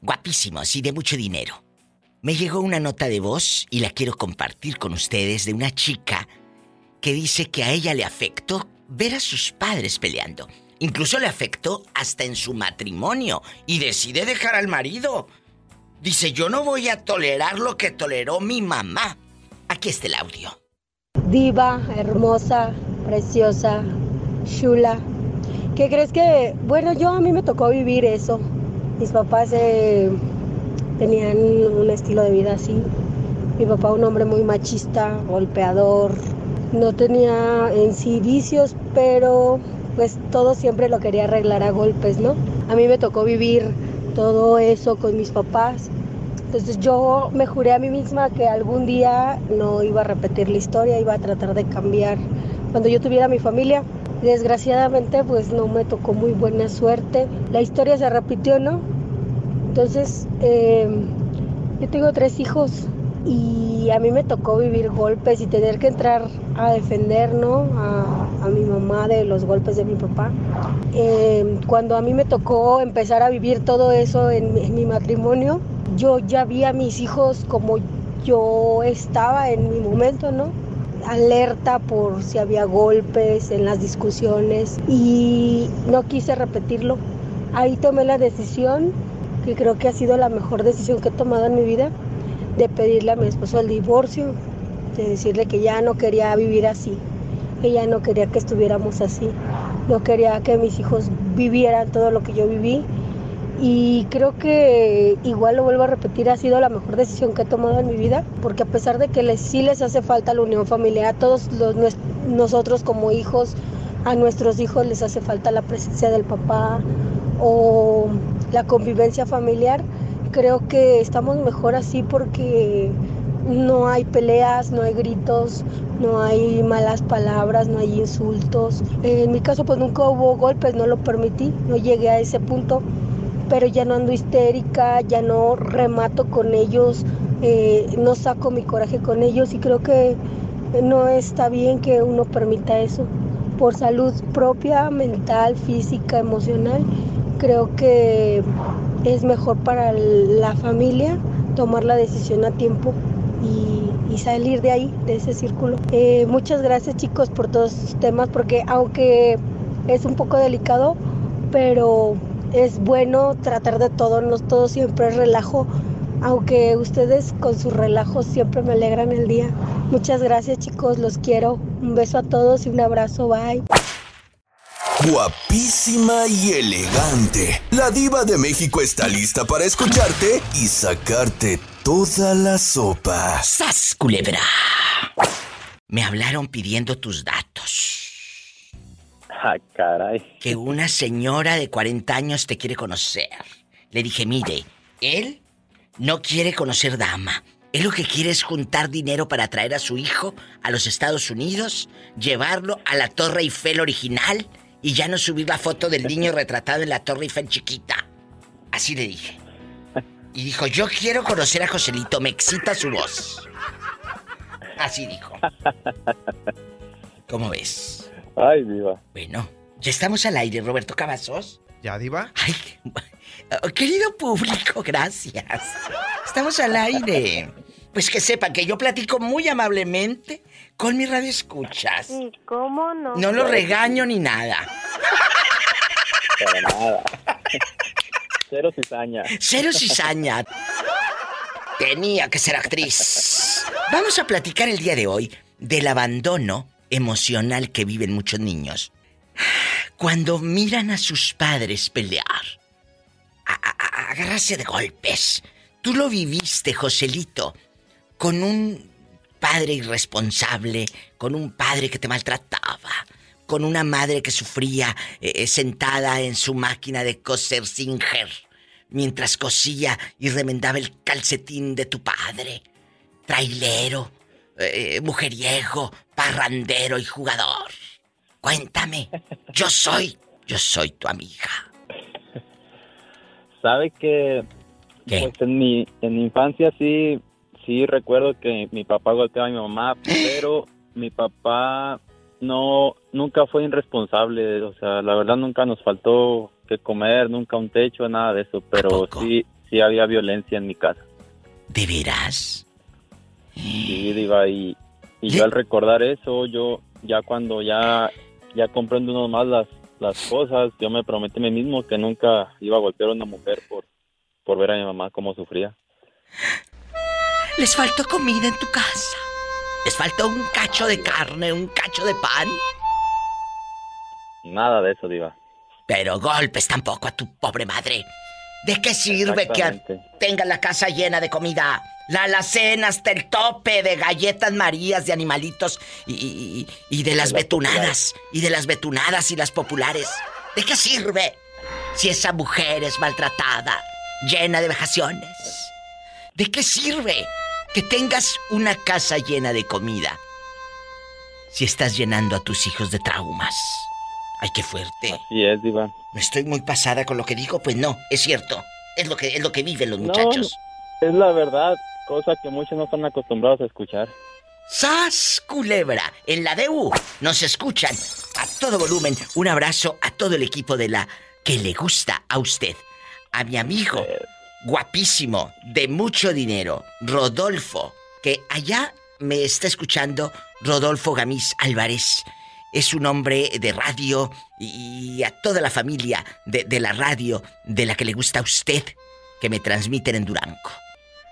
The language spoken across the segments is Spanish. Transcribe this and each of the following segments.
guapísimos y de mucho dinero. Me llegó una nota de voz y la quiero compartir con ustedes de una chica que dice que a ella le afectó ver a sus padres peleando. Incluso le afectó hasta en su matrimonio y decide dejar al marido. Dice, yo no voy a tolerar lo que toleró mi mamá. Aquí está el audio. Diva, hermosa, preciosa, chula. ¿Qué crees que, bueno, yo a mí me tocó vivir eso. Mis papás eh, tenían un estilo de vida así. Mi papá un hombre muy machista, golpeador. No tenía en sí vicios, pero pues todo siempre lo quería arreglar a golpes, ¿no? A mí me tocó vivir todo eso con mis papás. Entonces yo me juré a mí misma que algún día no iba a repetir la historia, iba a tratar de cambiar. Cuando yo tuviera mi familia, desgraciadamente pues no me tocó muy buena suerte. La historia se repitió, ¿no? Entonces eh, yo tengo tres hijos y a mí me tocó vivir golpes y tener que entrar a defender ¿no? a, mi mamá de los golpes de mi papá. Eh, cuando a mí me tocó empezar a vivir todo eso en, en mi matrimonio, yo ya vi a mis hijos como yo estaba en mi momento, ¿no? Alerta por si había golpes en las discusiones y no quise repetirlo. Ahí tomé la decisión, que creo que ha sido la mejor decisión que he tomado en mi vida, de pedirle a mi esposo el divorcio, de decirle que ya no quería vivir así, que ya no quería que estuviéramos así, no quería que mis hijos vivieran todo lo que yo viví. Y creo que igual lo vuelvo a repetir, ha sido la mejor decisión que he tomado en mi vida, porque a pesar de que les, sí les hace falta la unión familiar, a todos los, nosotros como hijos, a nuestros hijos les hace falta la presencia del papá o la convivencia familiar, creo que estamos mejor así porque no hay peleas, no hay gritos, no hay malas palabras, no hay insultos. En mi caso pues nunca hubo golpes, no lo permití, no llegué a ese punto, pero ya no ando histérica, ya no remato con ellos, eh, no saco mi coraje con ellos y creo que no está bien que uno permita eso. Por salud propia, mental, física, emocional, creo que es mejor para la familia tomar la decisión a tiempo y, salir de ahí, de ese círculo. Eh, muchas gracias chicos por todos estos temas, porque aunque es un poco delicado, pero es bueno tratar de todo, no todo siempre es relajo, aunque ustedes con sus relajos siempre me alegran el día. Muchas gracias chicos, los quiero. Un beso a todos y un abrazo, bye. Guapísima y elegante. La diva de México está lista para escucharte y sacarte toda la sopa. ¡Sas, culebra! Me hablaron pidiendo tus datos. Ah, caray. Que una señora de 40 años te quiere conocer. Le dije, mire, él no quiere conocer dama. Él lo que quiere es juntar dinero para traer a su hijo a los Estados Unidos, llevarlo a la Torre Eiffel original y ya no subir la foto del niño retratado en la Torre Eiffel chiquita. Así le dije. Y dijo, yo quiero conocer a Joselito, me excita su voz. Así dijo. ¿Cómo ves? Ay, diva. Bueno, ya estamos al aire, Roberto Cavazos. ¿Ya, diva? Ay, querido público, gracias. Estamos al aire. Pues que sepa que yo platico muy amablemente con mi radio escuchas. ¿Cómo no? No lo regaño ni nada. Para nada. Cero cizaña. Cero cizaña. Tenía que ser actriz. Vamos a platicar el día de hoy del abandono emocional que viven muchos niños. Cuando miran a sus padres pelear, a, agarrarse de golpes. Tú lo viviste, Joselito con un padre irresponsable, con un padre que te maltrataba, con una madre que sufría eh, sentada en su máquina de coser Singer, mientras cosía y remendaba el calcetín de tu padre, trailero, eh, mujeriego, parrandero y jugador. Cuéntame, yo soy, yo soy tu amiga. ¿Sabe que Pues en mi, en mi infancia sí sí recuerdo que mi papá golpeaba a mi mamá, pero mi papá no nunca fue irresponsable, o sea, la verdad nunca nos faltó que comer, nunca un techo, nada de eso, pero sí sí había violencia en mi casa. ¿De veras? Sí, Diva, y, y yo al recordar eso, yo ya cuando ya, ya comprendo uno más las, las cosas, yo me prometí a mí mismo que nunca iba a golpear a una mujer por, por ver a mi mamá cómo sufría. ¿Les faltó comida en tu casa? ¿Les faltó un cacho de carne, un cacho de pan? Nada de eso, Diva. Pero golpes tampoco a tu pobre madre. ¿De qué sirve que tenga la casa llena de comida? La alacena hasta el tope de galletas marías, de animalitos y, de las betunadas. Y de las betunadas y las populares. ¿De qué sirve si esa mujer es maltratada, llena de vejaciones? ¿De qué sirve que tengas una casa llena de comida si estás llenando a tus hijos de traumas? Ay, qué fuerte. Así es, Diva. ¿No estoy muy pasada con lo que digo? Pues no, es cierto. Es lo que, es lo que viven los muchachos. Es la verdad, cosa que muchos no están acostumbrados a escuchar. ¡Sas, culebra! En la DU nos escuchan a todo volumen. Un abrazo a todo el equipo de la que le gusta a usted. A mi amigo, guapísimo, de mucho dinero, Rodolfo, que allá me está escuchando Rodolfo Gamis Álvarez es un hombre de radio y a toda la familia de, la radio de la que le gusta a usted que me transmiten en Durango.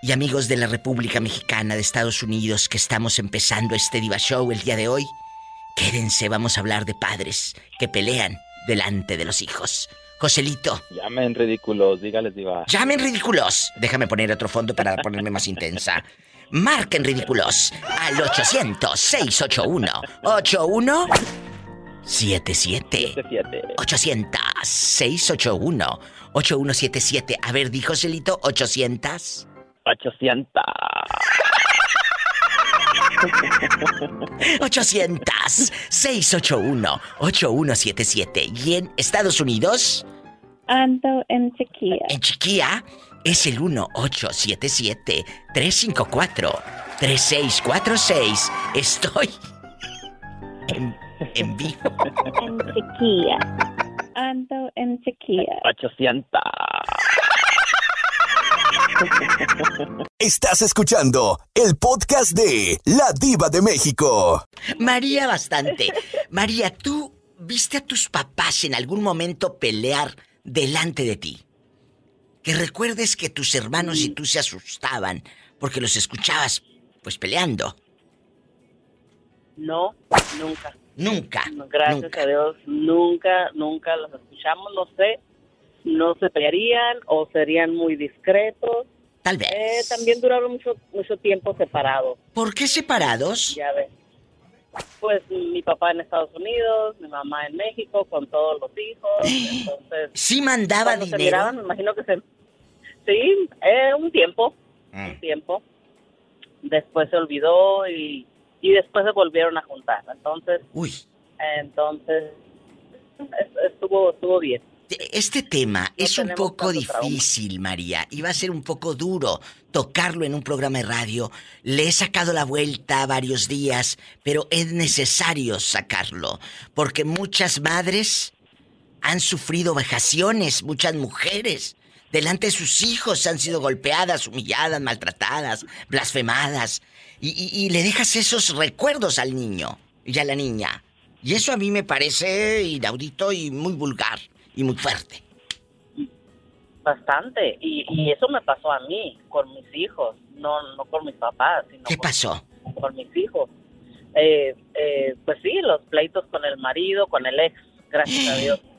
Y amigos de la República Mexicana de Estados Unidos que estamos empezando este Diva Show el día de hoy, quédense, vamos a hablar de padres que pelean delante de los hijos. Joselito. Llamen ridículos, dígales Diva. Llamen ridículos. Déjame poner otro fondo para ponerme más intensa. Marquen ridículos al 800-681-8177. 800-681-8177. A ver, dijo Celito, 800. 800. 800-681-8177. ¿Y en Estados Unidos? Ando en Chiquía. En Chiquía es el 1877-354-3646. Estoy en, en vivo. En Chiquía. Ando en Chiquía. 800. Estás escuchando el podcast de La Diva de México. María Bastante. María, ¿tú viste a tus papás en algún momento pelear delante de ti? Que recuerdes que tus hermanos y tú se asustaban porque los escuchabas pues peleando. No, nunca. Nunca. Gracias a Dios, nunca, nunca los escuchamos, no sé. No se pelearían o serían muy discretos. Tal vez. Eh, también duraron mucho, mucho tiempo separados. ¿Por qué separados? Ya ves. Pues mi papá en Estados Unidos, mi mamá en México, con todos los hijos. Entonces, ¿Sí mandaba dinero? me imagino que se... Sí, eh, un tiempo, un mm. tiempo. Después se olvidó y, y después se volvieron a juntar. Entonces, Uy. entonces estuvo, estuvo bien. Este tema es un poco difícil, María, y va a ser un poco duro tocarlo en un programa de radio. Le he sacado la vuelta varios días, pero es necesario sacarlo, porque muchas madres han sufrido vejaciones, muchas mujeres. Delante de sus hijos han sido golpeadas, humilladas, maltratadas, blasfemadas. Y, y le dejas esos recuerdos al niño y a la niña. Y eso a mí me parece inaudito y muy vulgar y muy fuerte. Bastante. Y, eso me pasó a mí, con mis hijos, no, no con mis papás. Sino ¿Qué pasó? Con mis hijos. Eh, eh, pues sí, los pleitos con el marido, con el ex, gracias a Dios.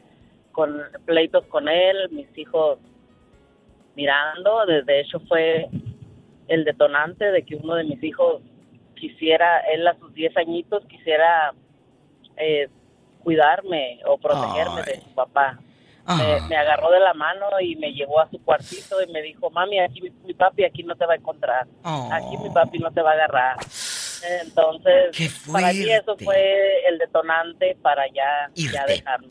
Con pleitos con él, mis hijos mirando. De, hecho, fue el detonante de que uno de mis hijos quisiera, él a sus 10 añitos, quisiera eh, cuidarme o protegerme de su papá. Ah. Me, agarró de la mano y me llevó a su cuartito y me dijo, mami, aquí mi, papi aquí no te va a encontrar. Aquí mi papi no te va a agarrar. Entonces, para mí eso fue el detonante para ya, ya dejarlo.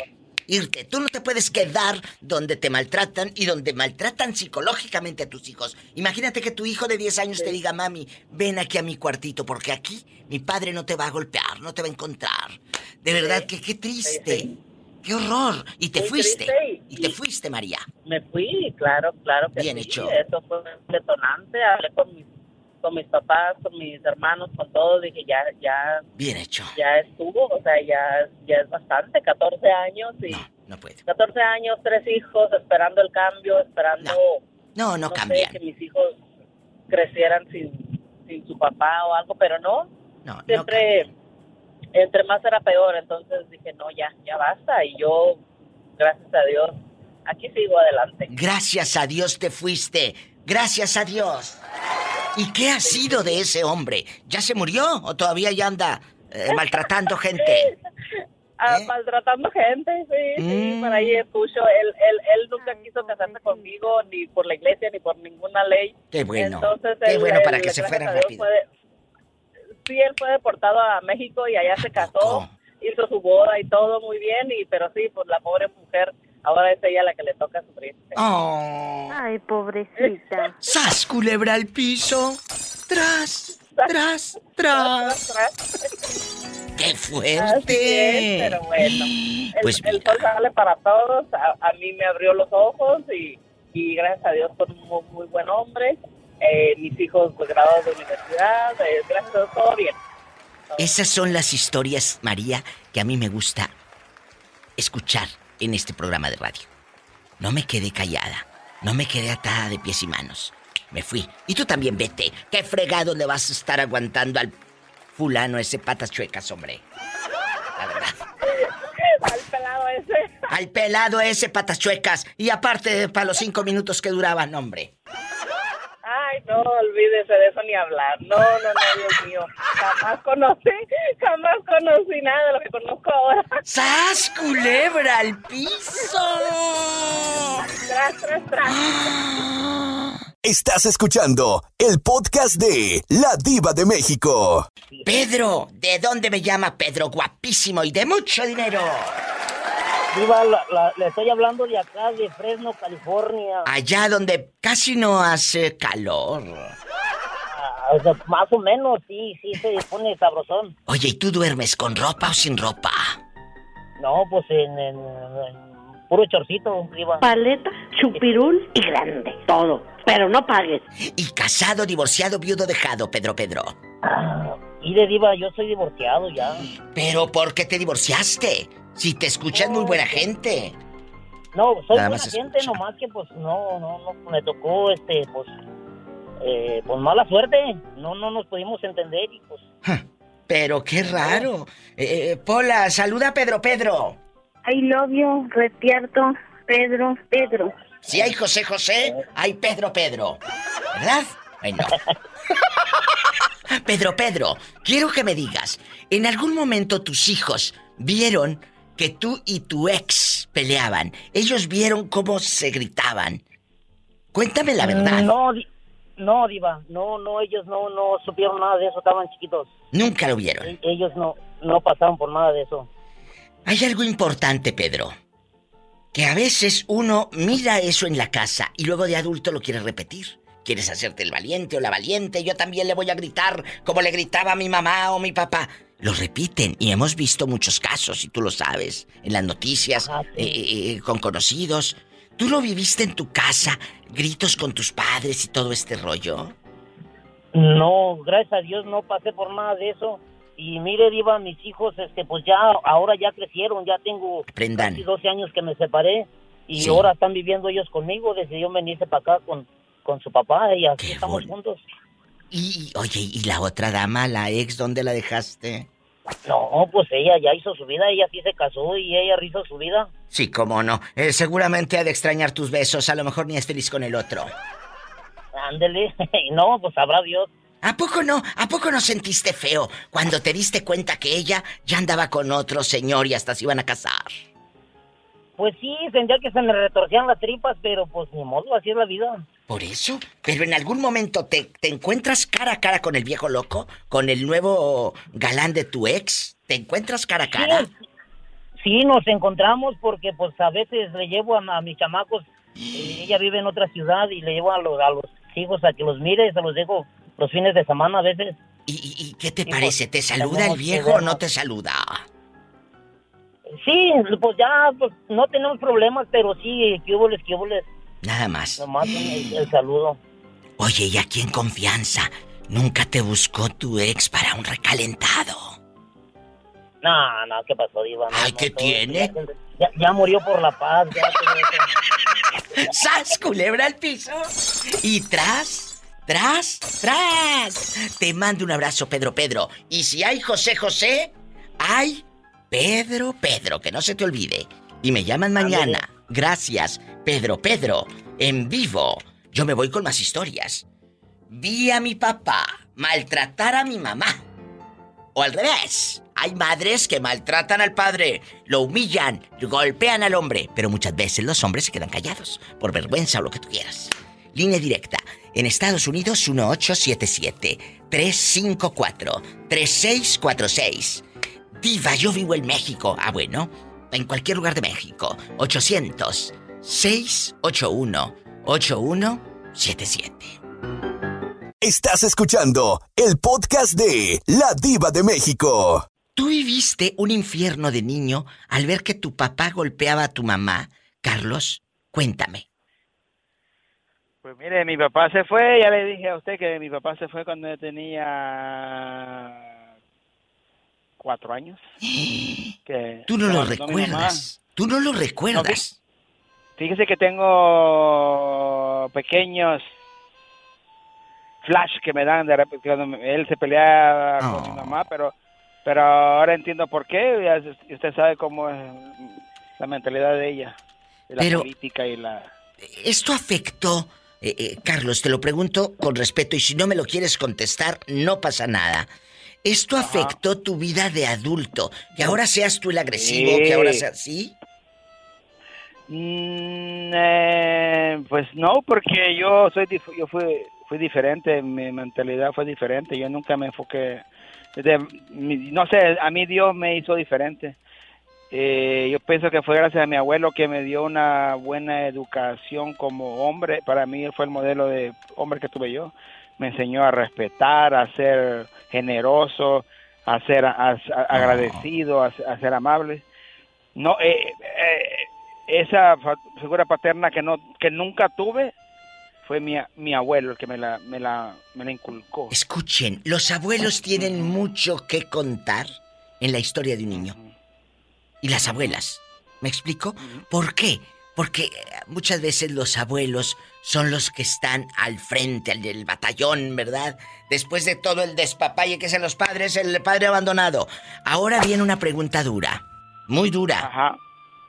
Irte, tú no te puedes quedar donde te maltratan y donde maltratan psicológicamente a tus hijos. Imagínate que tu hijo de 10 años te diga, mami, ven aquí a mi cuartito porque aquí mi padre no te va a golpear, no te va a encontrar. De verdad que qué triste. ¡Qué horror! Y te Muy fuiste. Y te fuiste, María. Me fui, claro, claro que Bien sí. hecho. Eso fue detonante. Hablé con mis, con mis papás, con mis hermanos, con todos. Dije, ya, ya, Bien hecho. ya estuvo. O sea, ya, ya es bastante. 14 años y... No, no puedo. 14 años, tres hijos, esperando el cambio, esperando... No, no cambian. que mis hijos crecieran sin, sin su papá o algo, pero no. No, no Siempre, entre más era peor. Entonces dije, no, ya, ya basta. Y yo, gracias a Dios, aquí sigo adelante. Gracias a Dios te fuiste. Gracias a Dios. ¿Y qué ha sido de ese hombre? ¿Ya se murió o todavía ya anda eh, maltratando gente? Ah, ¿Eh? maltratando gente, sí, sí, Mm. por ahí escucho. Él, él, él nunca quiso casarse conmigo, ni por la iglesia, ni por ninguna ley. Qué bueno. Entonces, Qué él- bueno para él, que se gracias fuera a Dios, rápido. fue de- sí, él fue deportado a México y allá se casó, poco? hizo su boda y todo muy bien, y pero sí, pues la pobre mujer, ahora es ella la que le toca sufrir. Oh. Ay, pobrecita. ¡Sas, culebra al piso! ¡Tras! ¡Tras! ¡Tras! ¡Qué Así fuerte! es, pero bueno, el, Pues el sol sale para todos, a, a mí me abrió los ojos y, y gracias a Dios fue un muy, muy buen hombre. Eh, mis hijos pues graduados de universidad, eh, gracias a Dios todo bien. Esas son las historias, María, que a mí me gusta escuchar en este programa de radio. No me quedé callada, no me quedé atada de pies y manos. Me fui. Y tú también vete. ¿Qué fregado le vas a estar aguantando al fulano ese patas chuecas, hombre? La verdad. Al pelado ese. Al pelado ese patas chuecas. Y aparte, para los cinco minutos que duraban, hombre. Ay, no, olvídese de eso ni hablar. No, no, no, Dios mío. Jamás conocí, jamás conocí nada de lo que conozco ahora. ¡Sas, culebra al piso! Tras, tras, tras. Estás escuchando el podcast de La Diva de México. Pedro, ¿de dónde me llama Pedro? Guapísimo y de mucho dinero. Diva, la- la- le estoy hablando de acá, de Fresno, California. Allá donde casi no hace calor. Ah, o sea, más o menos, sí, sí, se pone sabrosón. Oye, ¿y tú duermes con ropa o sin ropa? No, pues en, en- en puro chorcito, Diva. Paleta, chupirul y grande. Todo. Pero no pagues. ¿Y casado, divorciado, viudo, dejado, Pedro Pedro? Ah, y de Diva, yo soy divorciado ya. ¿Pero por qué te divorciaste? Si te escuchas muy buena gente. No, soy Nada buena gente, escucha. nomás que pues no, no, no, me tocó, este, pues, eh, pues mala suerte. No, no nos pudimos entender y pues... Pero qué raro. Eh, eh, Pola, saluda a Pedro Pedro. Love you, Retierto, Pedro, Pedro. Si hay José José, hay Pedro Pedro. ¿Verdad? Ay, no. Pedro Pedro, quiero que me digas, ¿en algún momento tus hijos vieron que tú y tu ex peleaban? Ellos vieron cómo se gritaban. Cuéntame la verdad. No, no, Diva, no, no, ellos no, no supieron nada de eso, estaban chiquitos. Nunca lo vieron. E- Ellos no, no pasaron por nada de eso. Hay algo importante, Pedro. Que a veces uno mira eso en la casa y luego de adulto lo quiere repetir. Quieres hacerte el valiente o la valiente, yo también le voy a gritar como le gritaba a mi mamá o mi papá. Lo repiten y hemos visto muchos casos, y tú lo sabes, en las noticias, Ajá, sí. eh, eh, con conocidos. ¿Tú lo viviste en tu casa? ¿Gritos con tus padres y todo este rollo? No, gracias a Dios no pasé por nada de eso. Y mire, Diva, mis hijos, este, pues ya, ahora ya crecieron, ya tengo Aprendan. casi 12 años que me separé. Y Sí. ahora están viviendo ellos conmigo, decidieron venirse para acá con, con su papá y así Qué estamos juntos. Y, oye, ¿y la otra dama, la ex, dónde la dejaste? No, pues ella ya hizo su vida, ella sí se casó y ella hizo su vida. Sí, cómo no. Eh, seguramente ha de extrañar tus besos, a lo mejor ni es feliz con el otro. Ándele, no, pues sabrá Dios. ¿A poco no? ¿A poco no sentiste feo cuando te diste cuenta que ella ya andaba con otro señor y hasta se iban a casar? Pues sí, sentía que se me retorcían las tripas, pero pues ni modo, así es la vida. Por eso, pero en algún momento te, te encuentras cara a cara con el viejo loco, con el nuevo galán de tu ex. ¿Te encuentras cara a cara? Sí, sí, nos encontramos porque pues a veces le llevo a, a mis chamacos, eh, ella vive en otra ciudad y le llevo a los, a los hijos a que los mire, se los dejo los fines de semana a veces. ¿Y, y- y qué te Sí, parece? pues, ¿Te saluda el viejo o no te saluda? Sí, pues ya pues, no tenemos problemas, pero sí, que hubo, que hubo, Nada más. Nomás el, el saludo. Oye, y aquí en confianza, ¿nunca te buscó tu ex para un recalentado? No, no, ¿qué pasó, Diva? No, Ay, no, ¿qué todo- tiene? Ya, ya murió por la paz. Ya. ¡Sas, culebra al piso! Y tras, tras, tras. Te mando un abrazo, Pedro Pedro. Y si hay José José, hay Pedro Pedro, que no se te olvide. Y me llaman mañana. Gracias, Pedro Pedro, en vivo. Yo me voy con más historias. Vi a mi papá maltratar a mi mamá. O al revés. Hay madres que maltratan al padre, lo humillan, golpean al hombre, pero muchas veces los hombres se quedan callados, por vergüenza o lo que tú quieras. Línea directa. En Estados Unidos 1877-354-3646. Diva, yo vivo en México. Ah, bueno. En cualquier lugar de México. 800-681-8177. Estás escuchando el podcast de La Diva de México. ¿Tú viviste un infierno de niño al ver que tu papá golpeaba a tu mamá, Carlos? Cuéntame. Pues mire, mi papá se fue, ya le dije a usted que mi papá se fue cuando yo tenía cuatro años. Que Tú no lo recuerdas. Tú no lo recuerdas. Fíjese que tengo pequeños flash que me dan de repente cuando él se pelea con mi mamá, pero pero ahora entiendo por qué. usted sabe cómo es la mentalidad de ella, de la Pero- política y la. ¿Esto afectó, eh, eh, Carlos, te lo pregunto con respeto y si no me lo quieres contestar, no pasa nada. ¿Esto afectó tu vida de adulto? Que ahora seas tú el agresivo, Sí. que ahora seas... ¿Sí? Mm, eh, pues no, porque yo soy yo fui fui diferente, mi mentalidad fue diferente. Yo nunca me enfoqué, de- no sé, a mí Dios me hizo diferente. Eh, yo pienso que fue gracias a mi abuelo que me dio una buena educación como hombre. Para mí él fue el modelo de hombre que tuve yo. Me enseñó a respetar, a ser generoso, a ser a- a- agradecido, a, a ser amable. No, eh, eh, esa figura paterna que no que nunca tuve fue mi, mi abuelo el que me la, me la, me la inculcó. Escuchen, los abuelos tienen mucho que contar en la historia de un niño. Y las abuelas. ¿Me explico? ¿Por qué? Porque eh, muchas veces los abuelos son los que están al frente del batallón, ¿verdad? Después de todo el despapalle que hacen los padres, el padre abandonado. Ahora viene una pregunta dura, muy dura. Ajá,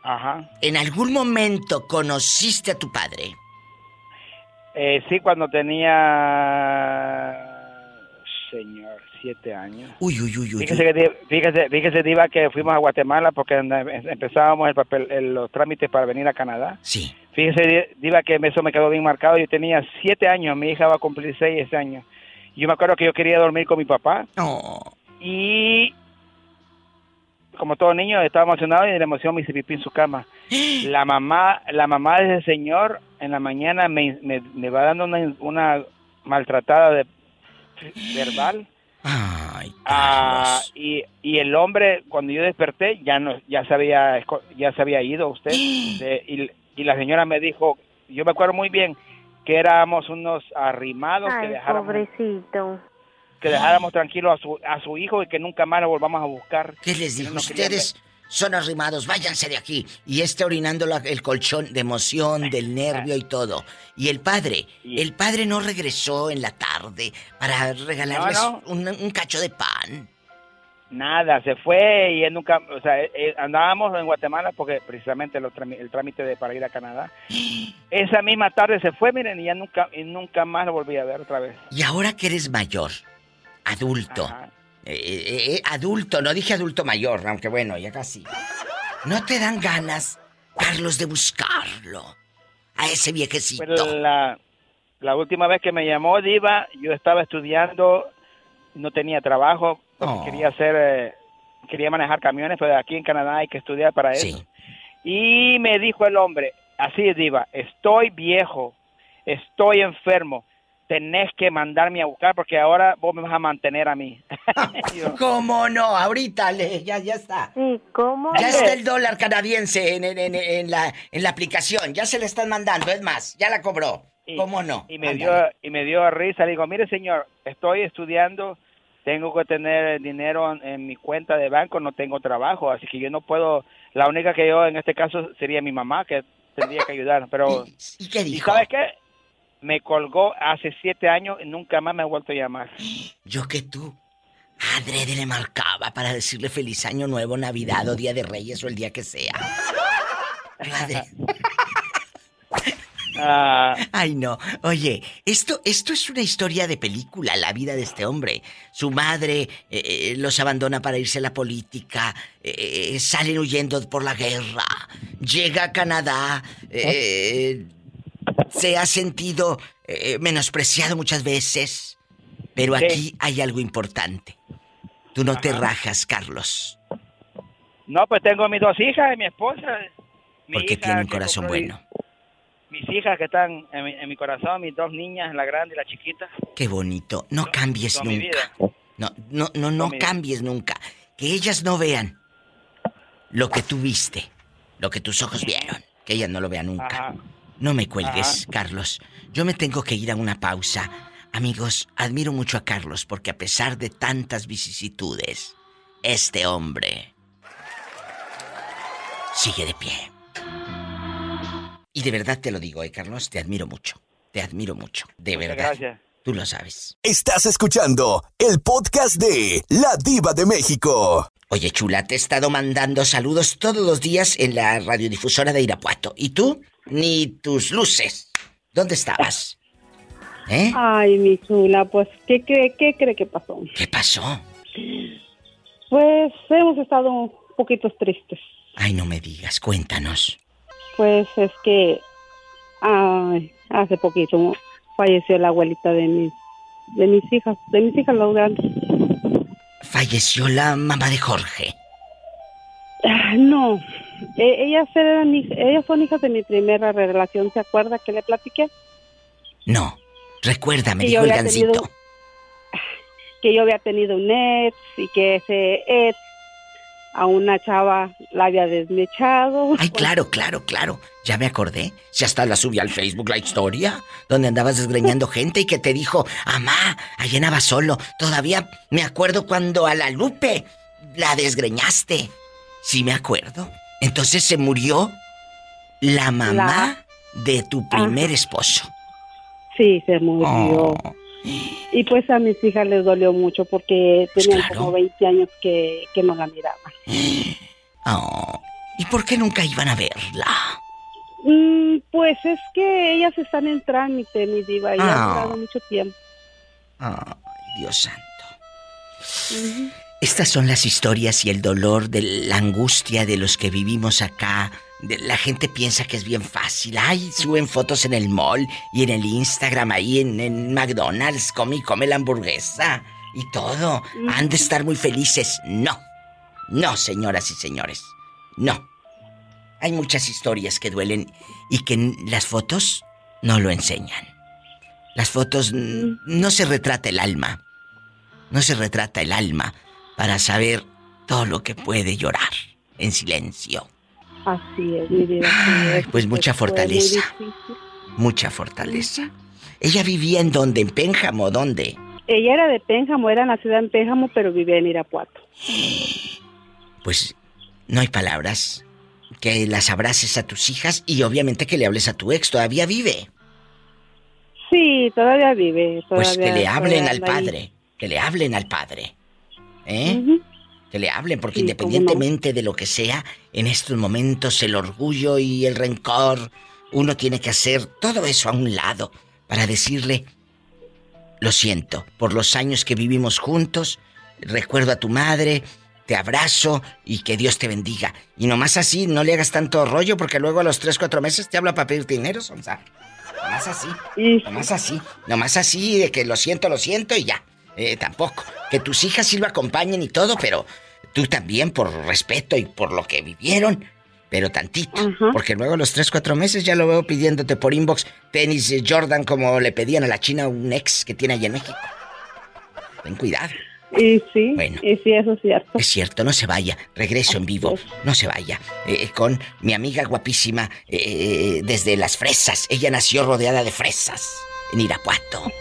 ajá. ¿En algún momento conociste a tu padre? Eh, sí, cuando tenía, señor, siete años. Uy, uy, uy, uy. Fíjese, que, fíjese, fíjese, Diva, que fuimos a Guatemala porque anda- empezábamos el papel, el- los trámites para venir a Canadá. Sí. Fíjese, Di- Diva, que eso me quedó bien marcado. Yo tenía siete años, mi hija va a cumplir seis ese año. Yo me acuerdo que yo quería dormir con mi papá. Y como todo niño estaba emocionado y de la emoción me hice pipí en su cama. La mamá, la mamá de ese señor en la mañana me, me, me va dando una, una maltratada de verbal. Ah, y, y el hombre cuando yo desperté ya no ya se había esco- ya se había ido usted De- y, y la señora me dijo yo me acuerdo muy bien que éramos unos arrimados que Ay, dejáramos pobrecito. Que dejáramos tranquilo a su a su hijo y que nunca más lo volvamos a buscar ¿Qué les dijo? No Ustedes son arrimados, váyanse de aquí. Y este orinando la- el colchón de emoción, del nervio y todo. Y el padre, el padre no regresó en la tarde para regalarles No, Un, un cacho de pan. Nada, se fue y él nunca, o sea, eh, andábamos en Guatemala porque precisamente lo el trámite de para ir a Canadá. Esa misma tarde se fue, miren, y ya nunca, y nunca más lo volví a ver otra vez. Y ahora que eres mayor, adulto, eh, eh, eh, adulto, no dije adulto mayor, aunque bueno, ya casi. ¿No te dan ganas, Carlos, de buscarlo? A ese viejecito. Pero la, la última vez que me llamó Diva, yo estaba estudiando, no tenía trabajo, porque Oh. quería hacer, eh, quería manejar camiones, pero aquí en Canadá hay que estudiar para eso. Y me dijo el hombre, así Diva, estoy viejo, estoy enfermo, tenés que mandarme a buscar porque ahora vos me vas a mantener a mí. ¿Cómo no? Ahorita le, ya, ya está. Sí, ¿cómo? Ya está el dólar canadiense en, en- en- en la, en la aplicación. Ya se le están mandando. Es más, ya la cobró. y- ¿Cómo no? Y me, Ándale. dio, y me dio risa. Le digo, mire, señor, estoy estudiando, tengo que tener dinero en, en mi cuenta de banco, no tengo trabajo, así que yo no puedo. La única que yo en este caso sería mi mamá, que tendría que ayudar. Pero, ¿Y, y qué ¿y dijo? sabes qué? Me colgó hace siete años y nunca más me ha vuelto a llamar. Yo que tú. Adrede le marcaba para decirle feliz año nuevo, Navidad o Día de Reyes o el día que sea. Ah, Ay, no. Oye, esto, esto es una historia de película, la vida de este hombre. Su madre eh, eh, los abandona para irse a la política, eh, eh, salen huyendo por la guerra, llega a Canadá, eh, se ha sentido eh, menospreciado muchas veces, pero Sí. aquí hay algo importante. Tú no te rajas, Carlos, no, pues tengo mis dos hijas y mi esposa. Mi porque tiene un corazón bueno. Mis hijas que están en mi, en mi corazón, mis dos niñas, la grande y la chiquita. Qué bonito. No Son- cambies son nunca. No, no, no, no cambies nunca. Que ellas no vean lo que tú viste, lo que tus ojos vieron. Que ellas no lo vean nunca. Ajá. No me cuelgues, Carlos. Yo me tengo que ir a una pausa. Amigos, admiro mucho a Carlos porque a pesar de tantas vicisitudes, este hombre sigue de pie. Y de verdad te lo digo, eh, Carlos, te admiro mucho. Te admiro mucho. De Muchas verdad. gracias. Tú lo sabes. Estás escuchando el podcast de La Diva de México. Oye, chula, te he estado mandando saludos todos los días en la radiodifusora de Irapuato. ¿Y tú? Ni tus luces. ¿Dónde estabas? ¿Eh? Ay, mi chula, pues, ¿qué cree, qué cree que pasó? ¿Qué pasó? Pues hemos estado un poquito tristes. Ay, no me digas, cuéntanos. Pues es que ay, hace poquito falleció la abuelita de mis de mis hijas, de mis hijas las grandes. Falleció la mamá de Jorge. Ah, No, ellas eran ellas son hijas de mi primera relación, ¿se acuerda que le platiqué? No, recuérdame, dijo el había tenido- gancito. que yo había tenido un ex y que ese ex a una chava la había desmechado. Ay, claro, claro, claro. Ya me acordé. Si hasta la subí al Facebook la historia, donde andabas desgreñando gente y que te dijo, Amá, allá en solo. Todavía me acuerdo cuando a la Lupe la desgreñaste. Sí, me acuerdo. Entonces se murió la mamá de tu primer esposo. Sí, se murió. Oh, Y pues a mis hijas les dolió mucho porque tenían claro. como 20 años que, que no la miraban. oh. ¿Y por qué nunca iban a verla? Mm, pues es que ellas están en trámite, mi diva, y Ah. ha durado mucho tiempo. Ay, Dios santo. Estas son las historias y el dolor de la angustia de los que vivimos acá. De- la gente piensa que es bien fácil. Ay, suben fotos en el mall y en el Instagram, ahí en, en McDonald's, come y come la hamburguesa y todo. Han de estar muy felices. No. No, señoras y señores. No. Hay muchas historias que duelen y que las fotos no lo enseñan. Las fotos no se retrata el alma. No se retrata el alma para saber todo lo que puede llorar en silencio. Así es, mi así es. pues mucha fortaleza. Mucha fortaleza. ¿Ella vivía en dónde? ¿En Pénjamo? ¿Dónde? Ella era de Pénjamo, era nacida en Pénjamo, pero vivía en Irapuato. Pues no hay palabras. Que las abraces a tus hijas y obviamente que le hables a tu ex. ¿Todavía vive? Sí, todavía vive. Pues que le hablen al ahí. padre. Que le hablen al padre. ¿Eh? Que le hablen, porque Sí, independientemente de lo que sea, en estos momentos el orgullo y el rencor, uno tiene que hacer todo eso a un lado para decirle, lo siento, por los años que vivimos juntos, recuerdo a tu madre, te abrazo y que Dios te bendiga. Y nomás así, no le hagas tanto rollo porque luego a los 3, 4 meses te habla para pedirte dinero, Sonsa. Nomás así. Nomás así, nomás así, de que lo siento, lo siento y ya. Eh, tampoco. Que tus hijas sí lo acompañen y todo, pero tú también, por respeto y por lo que vivieron, Pero tantito. Porque luego a los 3, 4 meses ya lo veo pidiéndote por inbox tenis Jordan como le pedían a la China un ex que tiene allá en México. Ten cuidado. Y sí, bueno, y sí, eso es cierto. Es cierto, no se vaya. Regreso en vivo. No se vaya. Eh, con mi amiga guapísima eh, desde las fresas. Ella nació rodeada de fresas en Irapuato.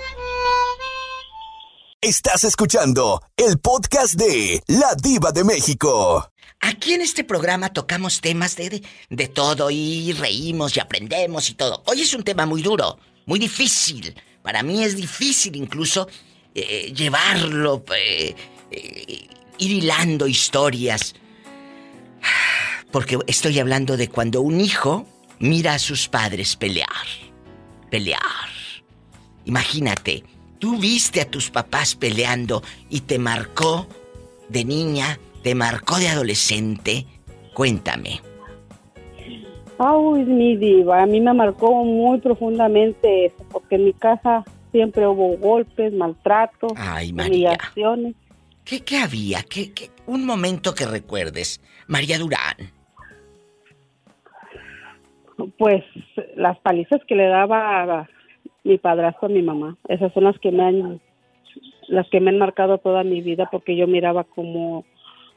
Estás escuchando el podcast de La Diva de México. Aquí en este programa tocamos temas de, de, todo y reímos y aprendemos y todo. Hoy es un tema muy duro, muy difícil. Para mí es difícil incluso eh, llevarlo, eh, eh, ir hilando historias. Porque estoy hablando de cuando un hijo mira a sus padres pelear. Pelear. Imagínate, tú viste a tus papás peleando y te marcó de niña, te marcó de adolescente. Cuéntame. Ay, mi diva, a mí me marcó muy profundamente eso, porque en mi casa siempre hubo golpes, maltrato, humillaciones. ¿Qué, ¿Qué, había? ¿Qué, ¿Qué, Un momento que recuerdes, María Durán. Pues las palizas que le daba mi padrastro mi mamá, esas son las que me han las que me han marcado toda mi vida porque yo miraba como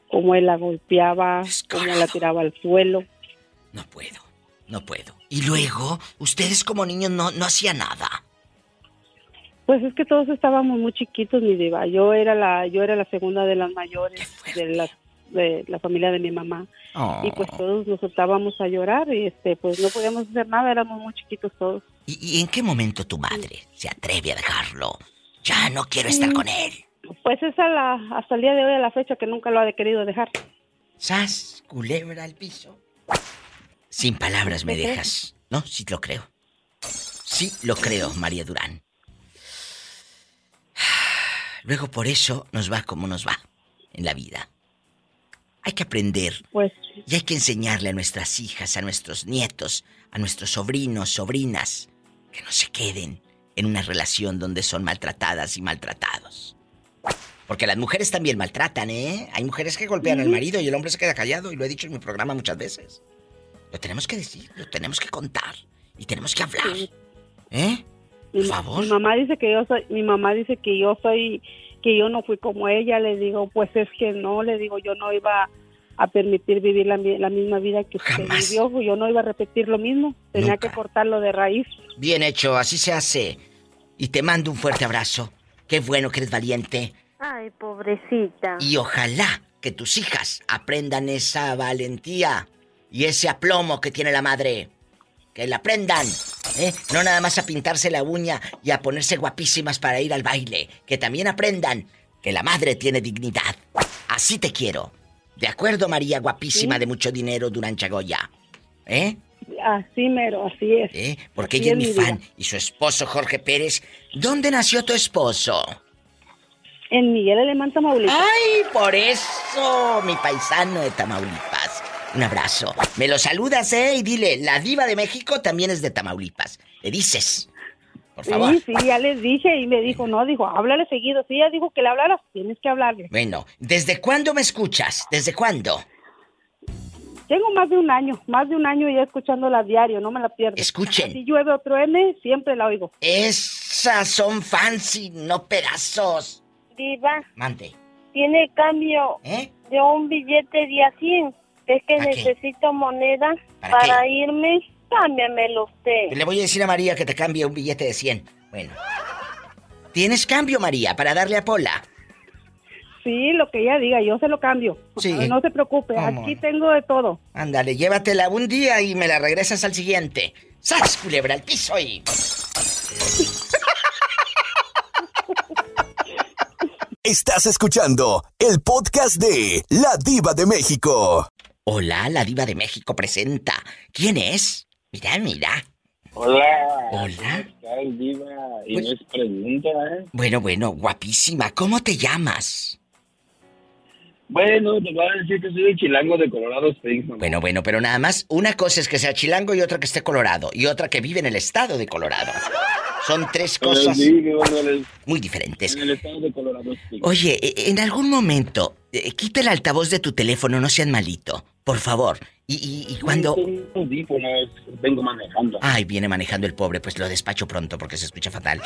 como él la golpeaba, como la tiraba al suelo. No puedo, no puedo. Y luego, ustedes como niños no, no hacían nada. Pues es que todos estábamos muy chiquitos, mi diva. Yo era la, yo era la segunda de las mayores de la, de la familia de mi mamá. Y pues oh. todos nos soltábamos a llorar y este, pues no podíamos hacer nada, éramos muy chiquitos todos. ¿Y, en qué momento tu madre se atreve a dejarlo? Ya no quiero estar con él. Pues es la, hasta el día de hoy a la fecha que nunca lo ha querido dejar. Sas, culebra al piso. Sin palabras me dejas. No, sí lo creo. Sí lo creo, María Durán. Luego por eso nos va como nos va en la vida. Que aprender. Pues. Y hay que enseñarle a nuestras hijas, a nuestros nietos, a nuestros sobrinos, sobrinas, que no se queden en una relación donde son maltratadas y maltratados. Porque las mujeres también maltratan, ¿eh? Hay mujeres que golpean al marido y el hombre se queda callado, y lo he dicho en mi programa muchas veces. Lo tenemos que decir, lo tenemos que contar y tenemos que hablar. ¿Eh? Mi, favor. Mi mamá dice que yo soy, mi mamá dice que yo soy, que yo no fui como ella. Le digo, pues es que no, le digo, yo no iba a permitir vivir la, misma vida que usted vivió. Yo no iba a repetir lo mismo. Tenía que cortarlo de raíz. Bien hecho, así se hace. Y te mando un fuerte abrazo. Qué bueno que eres valiente. Ay, pobrecita. Y ojalá que tus hijas aprendan esa valentía y ese aplomo que tiene la madre. Que la aprendan. ¿eh? No nada más a pintarse la uña y a ponerse guapísimas para ir al baile. Que también aprendan que la madre tiene dignidad. Así te quiero. ¿De acuerdo, María, guapísima de mucho dinero, Durán Chagoya? ¿Eh? Así mero, así es. ¿Eh? Porque ella es mi fan. Y su esposo, Jorge Pérez. ¿Dónde nació tu esposo? En Miguel Alemán, Tamaulipas. ¡Ay, por eso! Mi paisano de Tamaulipas. Un abrazo. Me lo saludas, ¿eh? Y dile, la diva de México también es de Tamaulipas. Le dices. Por favor. Sí, sí, ya les dije y me dijo, no, dijo, háblale seguido. Sí, ya dijo que le hablaras, tienes que hablarle. Bueno, ¿desde cuándo me escuchas? ¿Desde cuándo? Tengo más de un año, más de un año ya escuchándola a diario, no me la pierdo. Escuchen. Si llueve otro M, siempre la oigo. Esas son fancy, no pedazos. Diva. Mande. Tiene cambio ¿Eh? de un billete de a 100. Es que necesito moneda para, irme. Cámbiamelo usted. Le voy a decir a María que te cambie un billete de 100. Bueno. ¿Tienes cambio, María, para darle a Pola? Sí, lo que ella diga, yo se lo cambio. Sí. No se preocupe, aquí tengo de todo. Ándale, llévatela un día y me la regresas al siguiente. ¡Sas, culebra, al piso y... Estás escuchando el podcast de La Diva de México. Hola, la diva de México presenta. ¿Quién es? Mira, mira. Hola. Hola. diva? Y pues no es pregunta, ¿eh? Bueno, bueno, guapísima. ¿Cómo te llamas? Bueno, te voy a decir que soy de Chilango de Colorado Springs. Bueno, bueno, pero nada más, una cosa es que sea chilango y otra que esté colorado, y otra que vive en el estado de Colorado. Son tres cosas muy diferentes. En el estado de Colorado. Oye, e, en algún momento, eh, quita el altavoz de tu teléfono, no sean malito, por favor. Y, y, cuando... vengo manejando. Ay, viene manejando el pobre, pues lo despacho pronto porque se escucha fatal.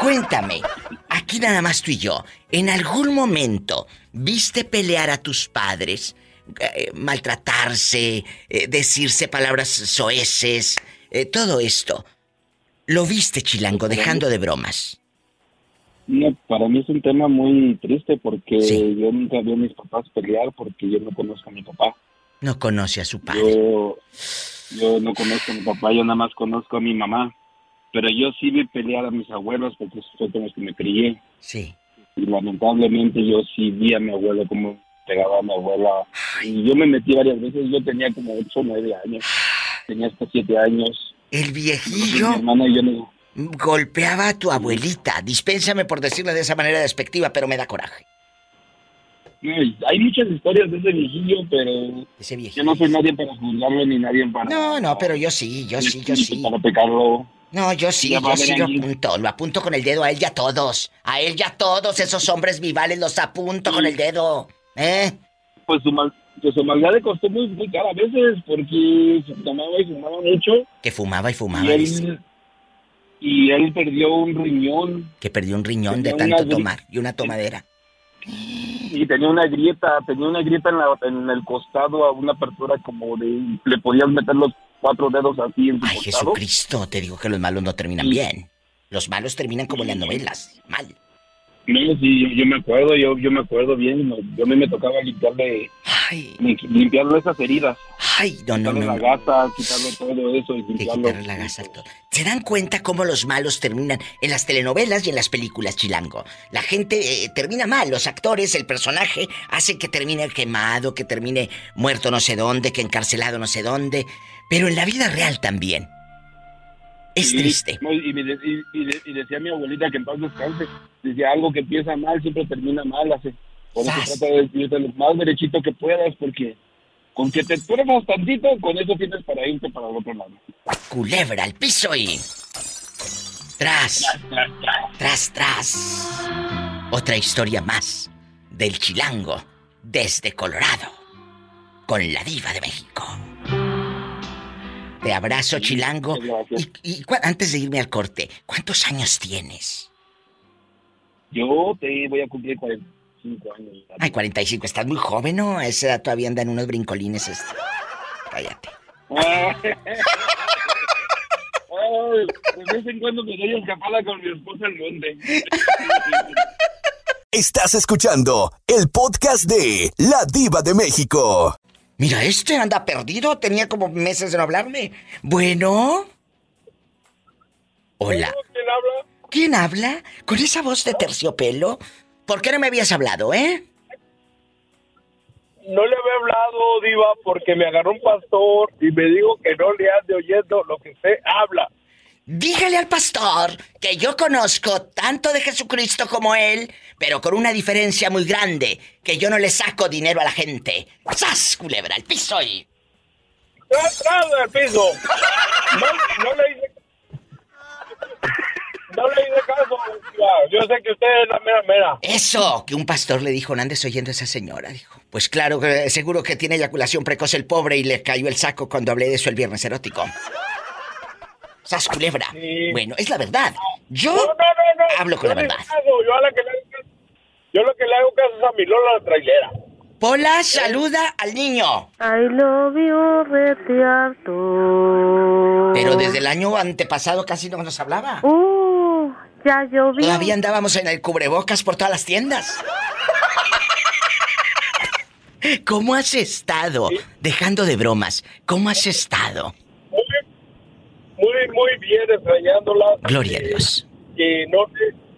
Cuéntame, aquí nada más tú y yo, ¿en algún momento viste pelear a tus padres? Eh, maltratarse, eh, decirse palabras soeces, todo esto. ¿Lo viste, Chilango, dejando de bromas? No, para mí es un tema muy triste porque yo nunca vi a mis papás pelear porque yo no conozco a mi papá. No conoce a su padre. Yo, no conozco a mi papá, yo nada más conozco a mi mamá. Pero yo sí vi pelear a mis abuelos porque son con los que me crié. Sí. Y lamentablemente yo sí vi a mi abuelo como pegaba a mi abuela. Y yo me metí varias veces, yo tenía como 8 o 9 años. Tenía hasta 7 años. El viejillo. Golpeaba a tu abuelita. Dispénsame por decirle de esa manera despectiva, pero me da coraje. Hay muchas historias de ese viejillo, pero ese viejillo. yo no soy nadie para juzgarlo ni nadie para... No, no, pero yo sí, yo sí, yo sí. Para pecarlo. No, yo sí, yo sí lo apunto, lo apunto con el dedo a él y a todos. A él y a todos esos hombres vivales los apunto con el dedo. ¿Eh? Pues su, mal, pues su maldad le costó muy, muy cara a veces porque tomaba y fumaba mucho. Que fumaba y fumaba. Y él, perdió un riñón. Que perdió un riñón de tanto tomar y una tomadera. Y tenía una grieta, tenía una grieta en, la, en el costado, a una apertura como de... Le podías meter los cuatro dedos así en su Ay, Jesucristo, te digo que los malos no terminan bien. Los malos terminan como en las novelas, mal. No, sí, yo, me acuerdo, yo, yo me acuerdo bien. Yo a mí me tocaba limpiarle, Ay. limpiarle esas heridas. Ay, no, no, no. la gasa, quitarle todo eso y limpiarlo. la gasa, todo. ¿Se dan cuenta cómo los malos terminan en las telenovelas y en las películas chilango? La gente eh, termina mal, los actores, el personaje, hace que termine quemado, que termine muerto no sé dónde, que encarcelado no sé dónde. Pero en la vida real también. Es triste. Y, decía mi abuelita que en paz descanse. Decía algo que empieza mal, siempre termina mal. Hace. Por eso trata de decirte lo más derechito que puedas, porque con que te pruebas tantito, con eso tienes para irte para el otro lado. Culebra al piso y. Tras. Tras, tras. Otra historia más del chilango desde Colorado. Con la diva de México. Te abrazo, chilango. Y, antes de irme al corte, ¿cuántos años tienes? Yo te voy a cumplir 45 años. Ay, 45, estás muy joven, ¿no? A esa edad todavía andan unos brincolines. Este. Cállate. de vez en cuando me doy escapada con mi esposa al monte. Estás escuchando el podcast de La Diva de México. Mira, este anda perdido, tenía como meses de no hablarme. Bueno. Hola. ¿Quién habla? ¿Quién habla? ¿Con esa voz de terciopelo? ¿Por qué no me habías hablado, eh? No le había hablado, Diva, porque me agarró un pastor y me dijo que no le ande oyendo lo que usted habla. Dígale al pastor que yo conozco tanto de Jesucristo como él, pero con una diferencia muy grande, que yo no le saco dinero a la gente. ¡Sas, culebra, al piso y... ¡Tras, al piso! No, no le hice... No le hice caso, yo sé que usted es la mera mera. Eso, que un pastor le dijo, no andes oyendo a esa señora, dijo. Pues claro, seguro que tiene eyaculación precoz el pobre y le cayó el saco cuando hablé de eso el viernes erótico. ¡Sas culebra! Bueno, es la verdad. Yo hablo con la verdad. yo, lo que le hago caso es a mi Lola la trailera. Pola, saluda al niño. I love you, Pero desde el año antepasado casi no nos hablaba. Uh, ya llovió. Todavía andábamos en el cubrebocas por todas las tiendas. ¿Cómo has estado? Dejando de bromas, ¿cómo has estado? Muy, muy bien, extrañándola. Gloria a Dios. Que no,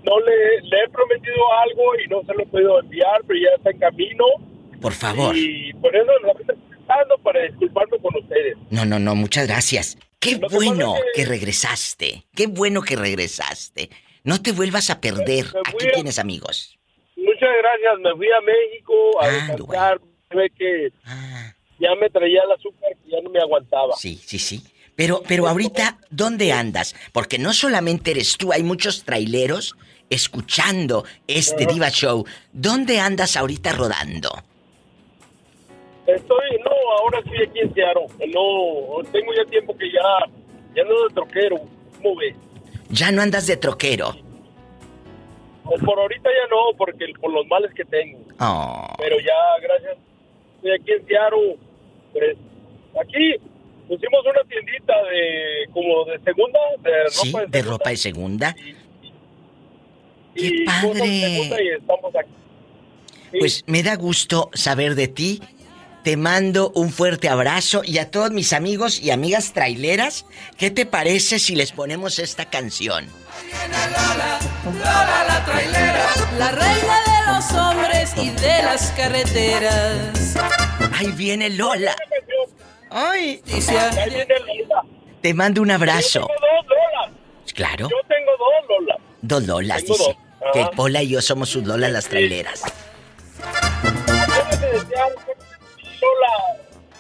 no le, le, he prometido algo y no se lo he podido enviar, pero ya está en camino. Por favor. Y por eso lo estoy pensando para disculparme con ustedes. No, no, no, muchas gracias. Qué bueno que... regresaste. Qué bueno que regresaste. No te vuelvas a perder. Aquí tienes amigos. Muchas gracias. Me fui a México a ah, descansar. que ah. ya me traía el azúcar y ya no me aguantaba. Sí, sí, sí. Pero, pero ahorita, ¿dónde andas? Porque no solamente eres tú, hay muchos traileros escuchando este Diva Show. ¿Dónde andas ahorita rodando? Estoy, no, ahora sí aquí en Seattle. No, tengo ya tiempo que ya, ya no de troquero. ¿Cómo ves? Ya no andas de troquero. por ahorita ya no, porque por los males que tengo. Oh. Pero ya, gracias. Estoy aquí en. Pues, aquí pusimos una tiendita de como de segunda, de ropa ¿Sí? de segunda. ¿De ropa de segunda? ¡Qué y de padre! y estamos aquí. Pues me da gusto saber de ti. Te mando un fuerte abrazo y a todos mis amigos y amigas traileras, ¿qué te parece si les ponemos esta canción? Lola la trailera, la reina de los hombres y de las carreteras. Ahí viene Lola. Ay. Viene Lola. Te mando un abrazo. Yo tengo dos Lolas. Claro. Yo tengo dos Lolas. Dos Lolas, Tengo dice. dos. Que. Pola y yo somos sus Lolas las traileras. Lola,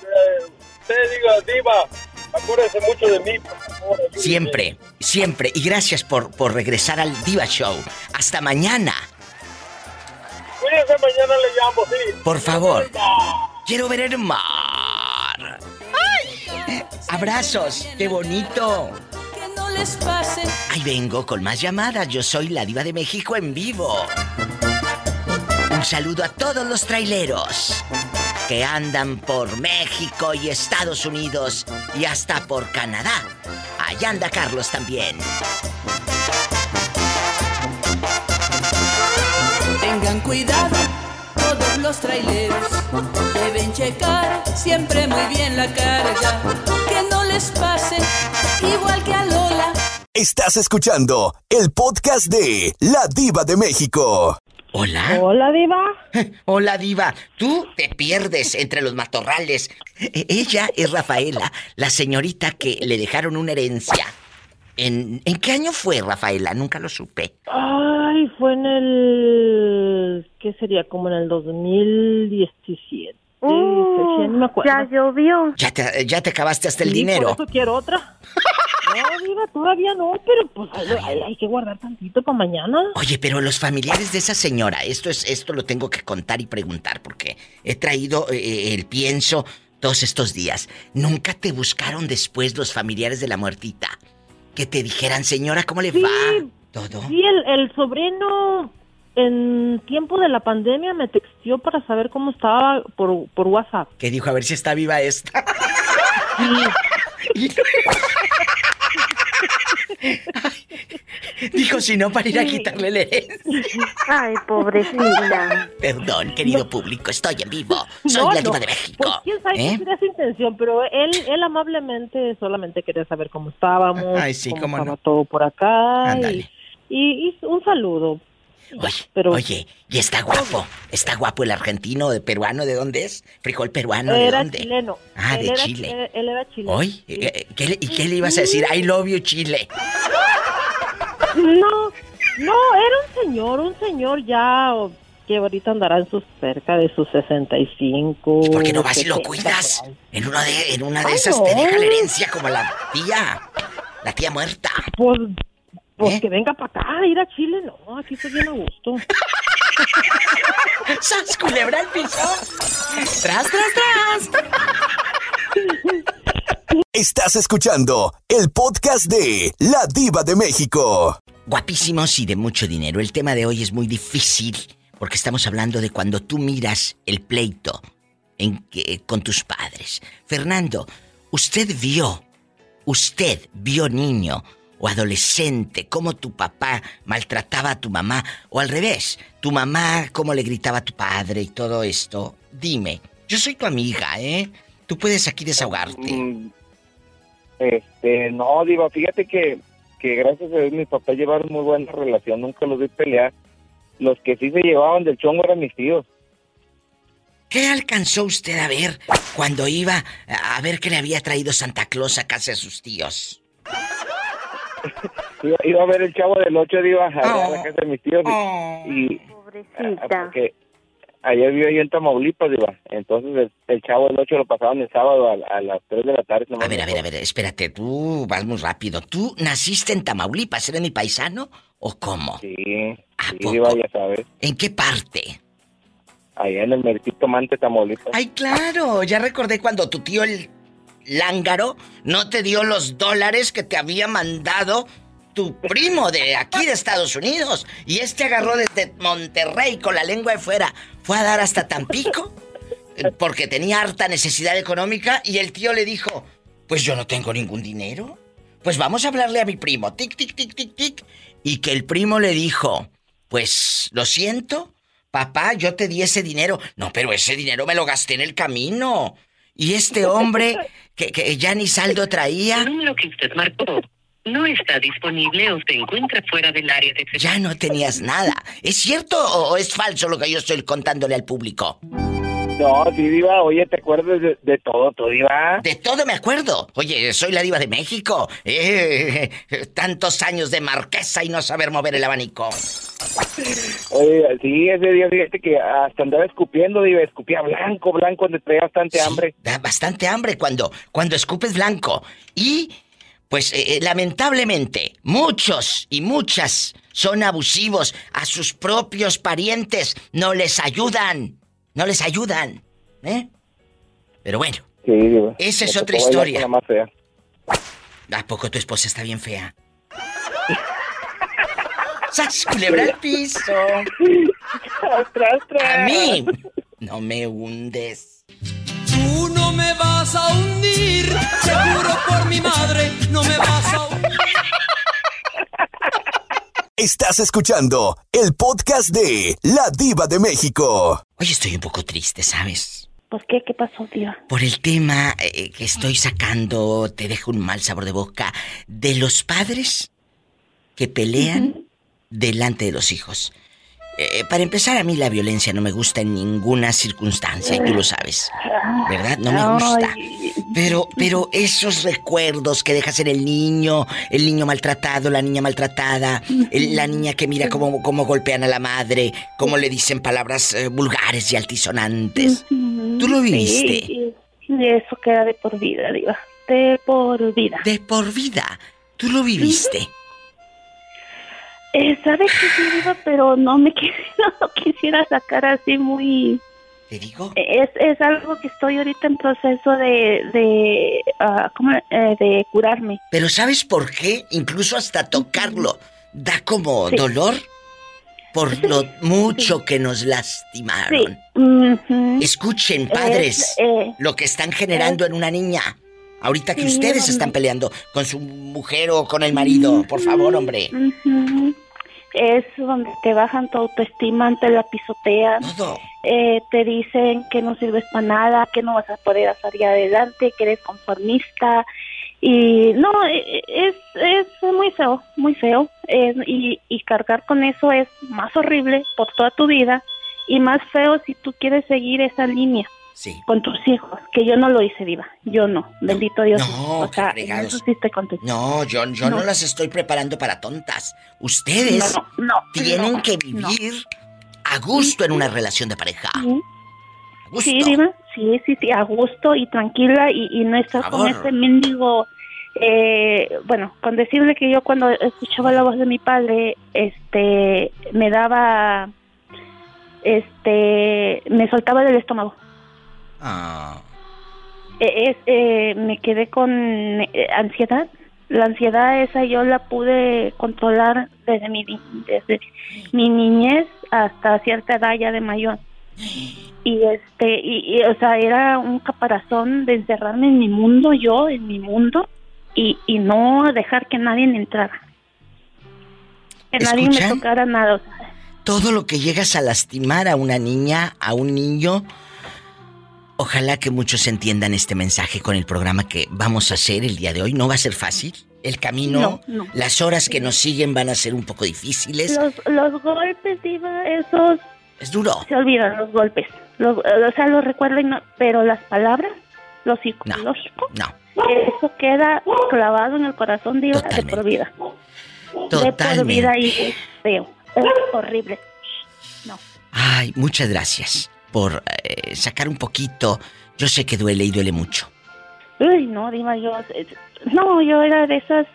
eh, usted diga, Diva, acuérdese mucho de mí, por favor. Siempre, siempre. Y gracias por, por regresar al Diva Show. Hasta mañana. Cuídese, mañana le llamo, sí. Por favor. Quiero ver. ¡Ay! Abrazos, qué bonito. Que no les pase. Ahí vengo con más llamadas. Yo soy la diva de México en vivo. Un saludo a todos los traileros que andan por México y Estados Unidos y hasta por Canadá. Allá anda Carlos también. Tengan cuidado los traileros. Deben checar siempre muy bien la carga. Que no les pase igual que a Lola. Estás escuchando el podcast de La Diva de México. Hola. Hola, Diva. Hola, Diva. Tú te pierdes entre los matorrales. E- Ella es Rafaela, la señorita que le dejaron una herencia. ¿En, ¿En qué año fue, Rafaela? Nunca lo supe. Ay, fue en el... ¿Qué sería? Como en el 2017. Uh, ya ni me acuerdo. ya llovió. Ya te, ya te acabaste hasta el Sí, dinero. Por eso quiero otra. No, Diva, todavía no, pero pues hay, hay- hay que guardar tantito para mañana. Oye, pero los familiares de esa señora, esto es, esto lo tengo que contar y preguntar porque he traído eh, el pienso todos estos días. ¿Nunca te buscaron después los familiares de la muertita? Que te dijeran, señora, ¿cómo le Sí. va? Todo. Sí, el, el sobrino en tiempo de la pandemia me texteó para saber cómo estaba por, por WhatsApp. Que dijo, a ver si está viva esta. Dijo, si no, para ir a quitarle herencia. Ay, pobrecita. Perdón, querido público, estoy en vivo. Soy No, la no. diva de México. Pues quién sabe ¿Eh? qué su intención, pero él, él amablemente solamente quería saber cómo estábamos, Ay, sí, cómo estaba no. todo por acá. Y- y un saludo. Oye, Pero- oye, y está guapo. Está guapo el argentino, de peruano, ¿de dónde es? Frijol peruano, ¿de era dónde? chileno. Ah, Él de era- Chile. Él, él era chileno. Hoy, eh, ¿qué le- ¿y qué le ibas a decir? I love you, Chile. No, no, era un señor, un señor ya que ahorita andará en sus cerca de sus 65. ¿Por qué no vas y lo 70 cuidas? En una de, en una de Ay, esas no. te deja la herencia como la tía. La tía muerta. Pues, pues ¿Eh? que venga para acá, ir a Chile, no, aquí estoy bien a gusto. ¡Sas, culebra al piso! ¡Tras, tras, tras! Estás escuchando el podcast de La Diva de México. Guapísimos y de mucho dinero. El tema de hoy es muy difícil porque estamos hablando de cuando tú miras el pleito en que- con tus padres. Fernando, usted vio, usted vio niño o adolescente cómo tu papá maltrataba a tu mamá o al revés, tu mamá cómo le gritaba a tu padre y todo esto. Dime, yo soy tu amiga, ¿eh? Tú puedes aquí desahogarte. Mm, Este, no, Diva, fíjate que, que gracias a Dios mis papás llevaron muy buena relación, nunca los vi pelear. Los que sí se llevaban del chongo eran mis tíos. ¿Qué alcanzó usted a ver cuando iba a ver que le había traído Santa Claus a casa de sus tíos? Iba, iba a ver el chavo del 8, Diva, allá a Oh. la casa de mis tíos. y- y, ah, Pobrecita. porque ayer vivo yo en Tamaulipas, Diva. Entonces el, el chavo del 8 lo pasaban el sábado a, a las 3 de la tarde. A ver, a ver, a ver, espérate, tú vas muy rápido. ¿Tú naciste en Tamaulipas? ¿Eres mi paisano o cómo? Sí, sí Diva, ya sabes. ¿En qué parte? Allá en el Mercito Mante, Tamaulipas. Ay, claro, ya recordé cuando tu tío el lángaro no te dio los dólares que te había mandado tu primo de aquí de Estados Unidos. Y este agarró desde Monterrey con la lengua de fuera. Fue a dar hasta Tampico porque tenía harta necesidad económica y el tío le dijo, pues yo no tengo ningún dinero. Pues vamos a hablarle a mi primo. Tic, tic, tic, tic, tic. Y que el primo le dijo, pues lo siento, papá, yo te di ese dinero. No, pero ese dinero me lo gasté en el camino. Y este hombre que, que ya ni saldo traía. El número que usted marcó no está disponible o se encuentra fuera del área de... Ya no tenías nada. ¿Es cierto o es falso lo que yo estoy contándole al público? No, sí, Diva, oye, ¿te acuerdas de, todo, tú, Diva? De todo me acuerdo. Oye, soy la Diva de México. Eh, tantos años de marquesa y no saber mover el abanico. Oye, sí, ese día fíjate que hasta andaba escupiendo, Diva, escupía blanco, blanco, donde traía bastante hambre. Da bastante hambre cuando, cuando escupes blanco. Y pues eh, eh, lamentablemente muchos y muchas son abusivos a sus propios parientes, no les ayudan, no les ayudan, ¿eh? Pero bueno, esa es otra historia. ¿A poco tu esposa está bien fea? ¡Sas, culebra el piso! A mí no me hundes. Tú no me vas a hundir, seguro por mi madre, no me vas a hundir. Estás escuchando el podcast de La Diva de México. Hoy estoy un poco triste, ¿sabes? ¿Por qué? ¿Qué pasó, tío? Por el tema eh, que estoy sacando, te dejo un mal sabor de boca, de los padres que pelean delante de los hijos. Eh, para empezar, a mí la violencia no me gusta en ninguna circunstancia, y tú lo sabes. ¿Verdad? No me gusta. Pero, pero esos recuerdos que dejas en el niño, el niño maltratado, la niña maltratada, la niña que mira cómo, cómo golpean a la madre, cómo le dicen palabras eh, vulgares y altisonantes. ¿Tú lo viviste? Sí, eso queda de por vida, diva. De por vida. De por vida. ¿Tú lo viviste? Eh, sabe que sí, Diva, pero no me no lo quisiera sacar así muy... ¿Te digo? Es, es algo que estoy ahorita en proceso de, de, ah, ¿cómo? Eh, de curarme. Pero ¿sabes por qué? Incluso hasta tocarlo da como dolor por lo mucho que nos lastimaron. Escuchen, padres, eh, lo que están generando en una niña. Ahorita que ustedes están peleando con su mujer o con el marido, por favor, hombre. Es donde te bajan tu autoestima, te la pisotean. Eh, te dicen que no sirves para nada, que no vas a poder salir adelante, que eres conformista. Y no, e, e, es, es muy feo, muy feo. y, y cargar con eso es más horrible por toda tu vida y más feo si tú quieres seguir esa línea con tus hijos, que yo no lo hice, Diva. Yo no, bendito Dios. No, o sea, eso sí contesto. No, yo, yo no. las estoy preparando para tontas. Ustedes tienen que vivir a gusto en una relación de pareja. Sí, Diva, sí, sí, sí, a gusto y tranquila y, no estar con ese mendigo. Eh, bueno, con decirle que yo cuando escuchaba la voz de mi padre, este, me daba, este, me soltaba del estómago. Ah. Eh, es, eh, me quedé con eh, ansiedad. La ansiedad esa yo la pude controlar desde mi, desde mi niñez hasta cierta edad ya de mayor. Y este, y, o sea, era un caparazón de encerrarme en mi mundo, yo, en mi mundo, y, y no dejar que nadie me entrara. Que nadie me tocara nada. Todo lo que llegas a lastimar a una niña, a un niño, Ojalá que muchos entiendan este mensaje con el programa que vamos a hacer el día de hoy. No va a ser fácil. El camino, las horas que nos siguen van a ser un poco difíciles. Los, golpes, Diva, esos... Es duro. Se olvidan los golpes. o sea, los recuerden, pero las palabras, lo psicológico... No, Eso queda clavado en el corazón, Diva, de por vida. Totalmente. De por vida y feo. Es horrible. No. Ay, muchas gracias por eh, sacar un poquito. Yo sé que duele y duele mucho. Uy, no, Diva, yo... eh, No, yo era de esas...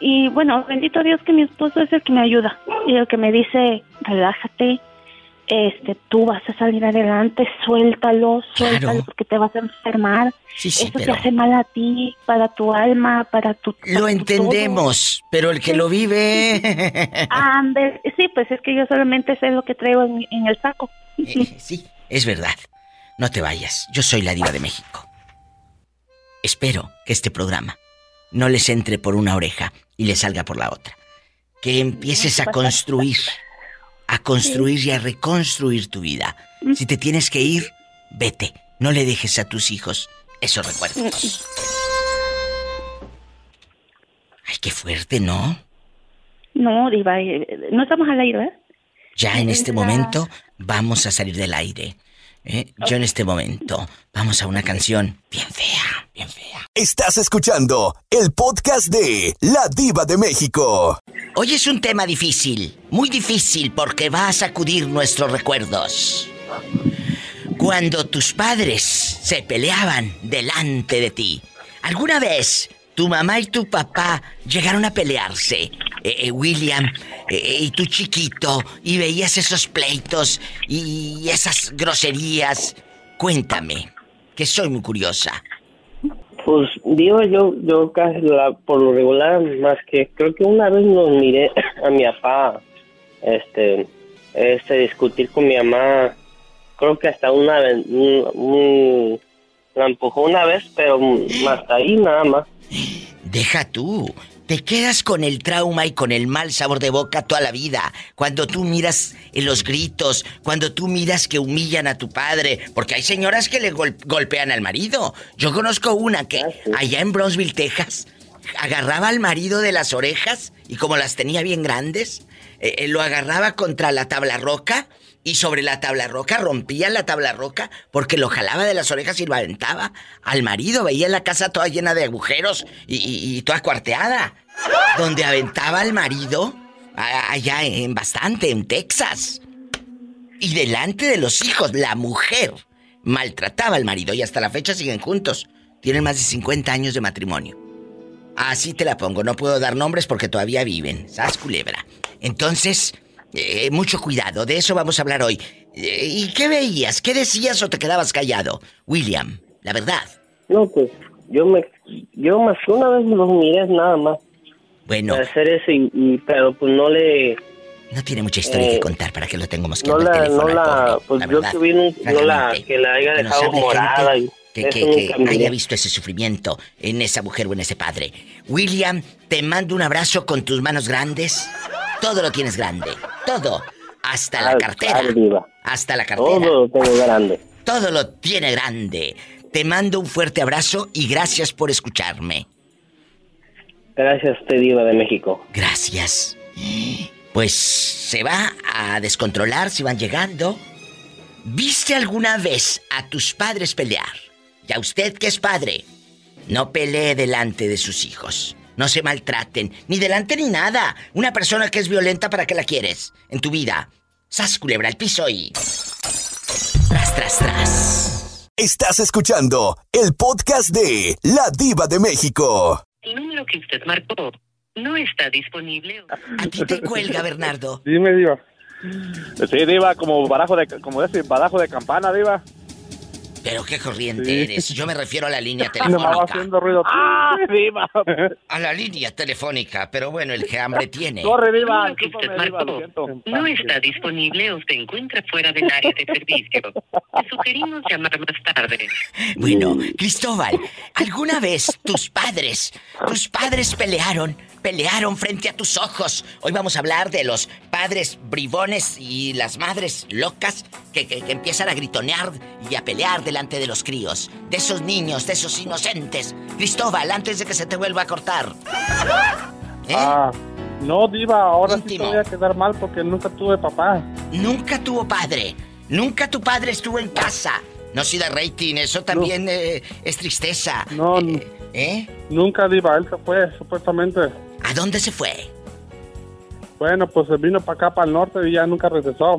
Y bueno, bendito Dios que mi esposo es el que me ayuda. Y el que me dice, relájate, este, tú vas a salir adelante, suéltalo, suéltalo, porque te vas a enfermar. Sí, sí, Eso pero- te hace mal a ti, para tu alma, para tu... Lo entendemos, pero el que lo vive... Ande, sí, pues es que yo solamente sé lo que traigo en, en el saco. Eh, sí, es verdad. No te vayas. Yo soy la diva de México. Espero que este programa no les entre por una oreja y les salga por la otra. Que empieces a construir, a construir y a reconstruir tu vida. Si te tienes que ir, vete. No le dejes a tus hijos esos recuerdos. Ay, qué fuerte, ¿no? No, Diva, eh, no estamos al aire, ¿verdad? Ya en este momento vamos a salir del aire. ¿eh? Yo en este momento vamos a una canción bien fea, bien fea. Estás escuchando el podcast de La Diva de México. Hoy es un tema difícil, muy difícil porque va a sacudir nuestros recuerdos. Cuando tus padres se peleaban delante de ti, ¿alguna vez tu mamá y tu papá llegaron a pelearse? Eh, eh, William, eh, y tu chiquito, y veías esos pleitos y esas groserías. Cuéntame, que soy muy curiosa. Pues digo yo, yo casi la, por lo regular, más que creo que una vez nos miré a mi papá, este, este discutir con mi mamá, creo que hasta una vez, un- un- la empujó una vez, pero hasta ahí nada más. Deja tú. Te quedas con el trauma y con el mal sabor de boca toda la vida. Cuando tú miras en los gritos, cuando tú miras que humillan a tu padre, porque hay señoras que le gol- golpean al marido. Yo conozco una que allá en Brownsville, Texas, agarraba al marido de las orejas y como las tenía bien grandes, eh, eh, lo agarraba contra la tabla roca y sobre la tabla roca rompía la tabla roca porque lo jalaba de las orejas y lo aventaba al marido. Veía la casa toda llena de agujeros y, toda cuarteada. Donde aventaba al marido allá en bastante, en Texas. Y delante de los hijos, la mujer maltrataba al marido y hasta la fecha siguen juntos. Tienen más de 50 años de matrimonio. Así te la pongo, no puedo dar nombres porque todavía viven. Sas culebra. Entonces, eh, mucho cuidado, de eso vamos a hablar hoy. Eh, ¿Y qué veías? ¿Qué decías o te quedabas callado? William, la verdad. No, pues yo me, yo más una vez los miré nada más. Bueno. Hacer eso y, y- pero pues no le, No tiene mucha historia Eh, que contar para que lo tengamos que no el la, teléfono no la, pobre, pues la yo verdad, que vi, no la, que la haya dejado morada gente y que, haya visto ese sufrimiento en esa mujer o en ese padre. William, te mando un abrazo con tus manos grandes. Todo lo tienes grande. Todo. Hasta la cartera. Hasta la cartera. Todo lo tengo grande. Todo lo tiene grande. Te mando un fuerte abrazo y gracias por escucharme. Gracias, usted, Diva de México. Gracias. Pues se va a descontrolar si van llegando. ¿Viste alguna vez a tus padres pelear? Y a usted que es padre, no pelee delante de sus hijos. No se maltraten, ni delante ni nada. Una persona que es violenta, ¿para qué la quieres en tu vida? Sas culebra al piso y. Tras, tras, tras. Estás escuchando el podcast de La Diva de México. El número que usted marcó no está disponible. A ti te cuelga, Bernardo. Dime, Diva. Sí, Diva, como barajo de, como ese badajo de campana, Diva. Pero qué corriente Sí. eres. Yo me refiero a la línea telefónica. haciendo ruido. ¡Ah, Diva! A la línea telefónica, pero bueno, el que hambre tiene. Corre, número que usted marcó no está disponible o se encuentra fuera del área de servicio. Le sugerimos llamar más tarde. Bueno, Cristóbal, ¿alguna vez tus padres, tus padres pelearon, pelearon frente a tus ojos? Hoy vamos a hablar de los padres bribones y las madres locas que, que- que empiezan a gritonear y a pelear delante de los críos, de esos niños, de esos inocentes. Cristóbal, antes de que se te vuelva a cortar. ¿Eh? Ah, no, Diva, ahora sí te voy a quedar mal porque nunca tuve papá. Nunca tuvo padre. Nunca tu padre estuvo en casa. No si da rating, eso también eh, es tristeza. No, ¿Eh? nunca, Diva, él se fue, supuestamente. ¿A dónde se fue? Bueno, pues se vino para acá, para el norte y ya nunca regresó.